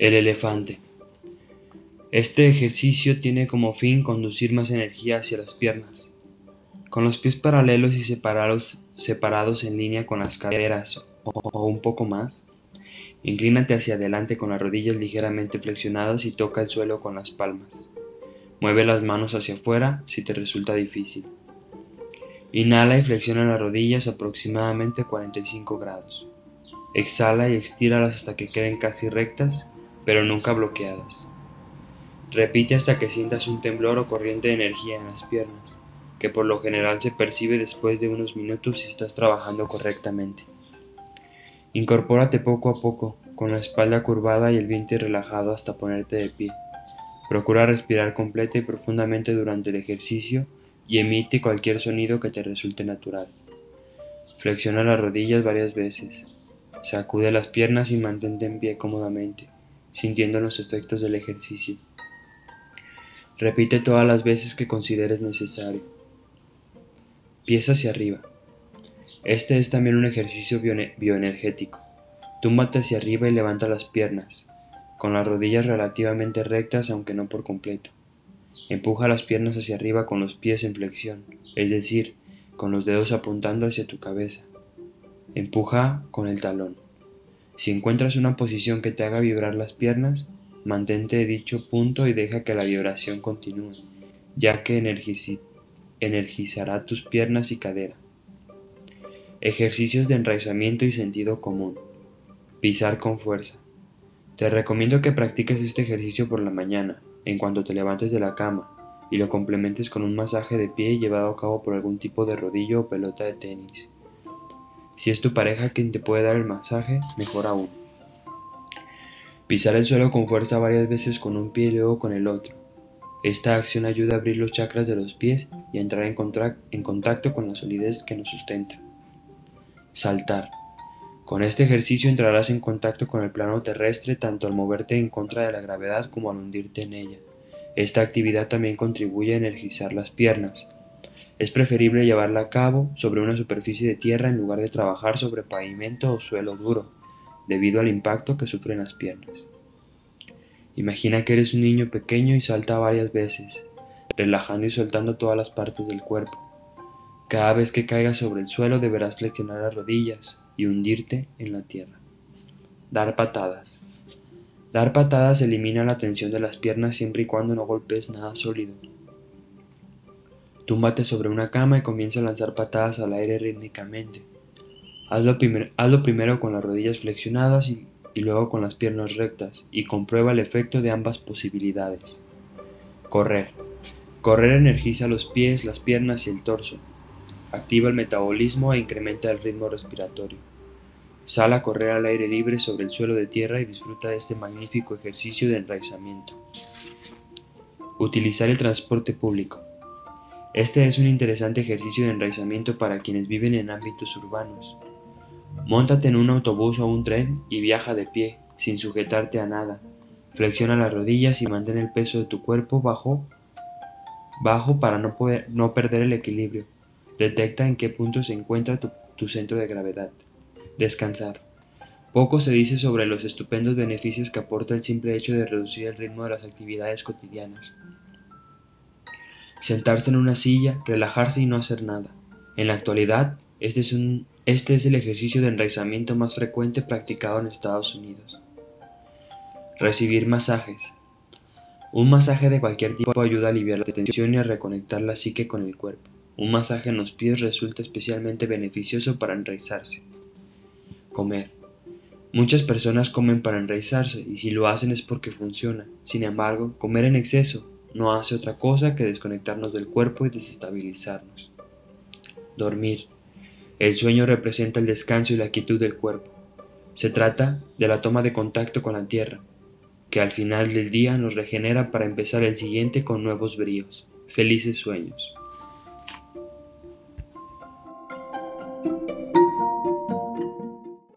El elefante. Este ejercicio tiene como fin conducir más energía hacia las piernas. Con los pies paralelos y separados, en línea con las caderas o, un poco más, inclínate hacia adelante con las rodillas ligeramente flexionadas y toca el suelo con las palmas. Mueve las manos hacia afuera si te resulta difícil. Inhala y flexiona las rodillas aproximadamente 45 grados. Exhala y estíralas hasta que queden casi rectas pero nunca bloqueadas. Repite hasta que sientas un temblor o corriente de energía en las piernas, que por lo general se percibe después de unos minutos si estás trabajando correctamente. Incorpórate poco a poco, con la espalda curvada y el vientre relajado hasta ponerte de pie. Procura respirar completa y profundamente durante el ejercicio y emite cualquier sonido que te resulte natural. Flexiona las rodillas varias veces. Sacude las piernas y mantente en pie cómodamente sintiendo los efectos del ejercicio. Repite todas las veces que consideres necesario. Pies hacia arriba. Este es también un ejercicio bioenergético. Túmbate hacia arriba y levanta las piernas, con las rodillas relativamente rectas aunque no por completo. Empuja las piernas hacia arriba con los pies en flexión, es decir, con los dedos apuntando hacia tu cabeza. Empuja con el talón. Si encuentras una posición que te haga vibrar las piernas, mantente dicho punto y deja que la vibración continúe, ya que energizará tus piernas y cadera. Ejercicios de enraizamiento y sentido común. Pisar con fuerza. Te recomiendo que practiques este ejercicio por la mañana, en cuanto te levantes de la cama, y lo complementes con un masaje de pie llevado a cabo por algún tipo de rodillo o pelota de tenis. Si es tu pareja quien te puede dar el masaje, mejor aún. Pisar el suelo con fuerza varias veces con un pie y luego con el otro. Esta acción ayuda a abrir los chakras de los pies y a entrar en, en contacto con la solidez que nos sustenta. Saltar. Con este ejercicio entrarás en contacto con el plano terrestre tanto al moverte en contra de la gravedad como al hundirte en ella. Esta actividad también contribuye a energizar las piernas, es preferible llevarla a cabo sobre una superficie de tierra en lugar de trabajar sobre pavimento o suelo duro, debido al impacto que sufren las piernas. Imagina que eres un niño pequeño y salta varias veces, relajando y soltando todas las partes del cuerpo. Cada vez que caigas sobre el suelo deberás flexionar las rodillas y hundirte en la tierra. Dar patadas. Dar patadas elimina la tensión de las piernas siempre y cuando no golpes nada sólido, Túmbate sobre una cama y comienza a lanzar patadas al aire rítmicamente. Hazlo, primero con las rodillas flexionadas y, y luego con las piernas rectas y comprueba el efecto de ambas posibilidades. Correr. Correr energiza los pies, las piernas y el torso. Activa el metabolismo e incrementa el ritmo respiratorio. Sal a correr al aire libre sobre el suelo de tierra y disfruta de este magnífico ejercicio de enraizamiento. Utilizar el transporte público. Este es un interesante ejercicio de enraizamiento para quienes viven en ámbitos urbanos. Móntate en un autobús o un tren y viaja de pie, sin sujetarte a nada. Flexiona las rodillas y mantén el peso de tu cuerpo bajo, bajo para no, poder, no perder el equilibrio. Detecta en qué punto se encuentra tu, tu centro de gravedad. Descansar. Poco se dice sobre los estupendos beneficios que aporta el simple hecho de reducir el ritmo de las actividades cotidianas. Sentarse en una silla, relajarse y no hacer nada. En la actualidad, este este es el ejercicio de enraizamiento más frecuente practicado en Estados Unidos. Recibir masajes. Un masaje de cualquier tipo ayuda a aliviar la tensión y a reconectar la psique con el cuerpo. Un masaje en los pies resulta especialmente beneficioso para enraizarse. Comer. Muchas personas comen para enraizarse y si lo hacen es porque funciona. Sin embargo, comer en exceso no hace otra cosa que desconectarnos del cuerpo y desestabilizarnos. Dormir. El sueño representa el descanso y la quietud del cuerpo. Se trata de la toma de contacto con la tierra, que al final del día nos regenera para empezar el siguiente con nuevos bríos. Felices sueños.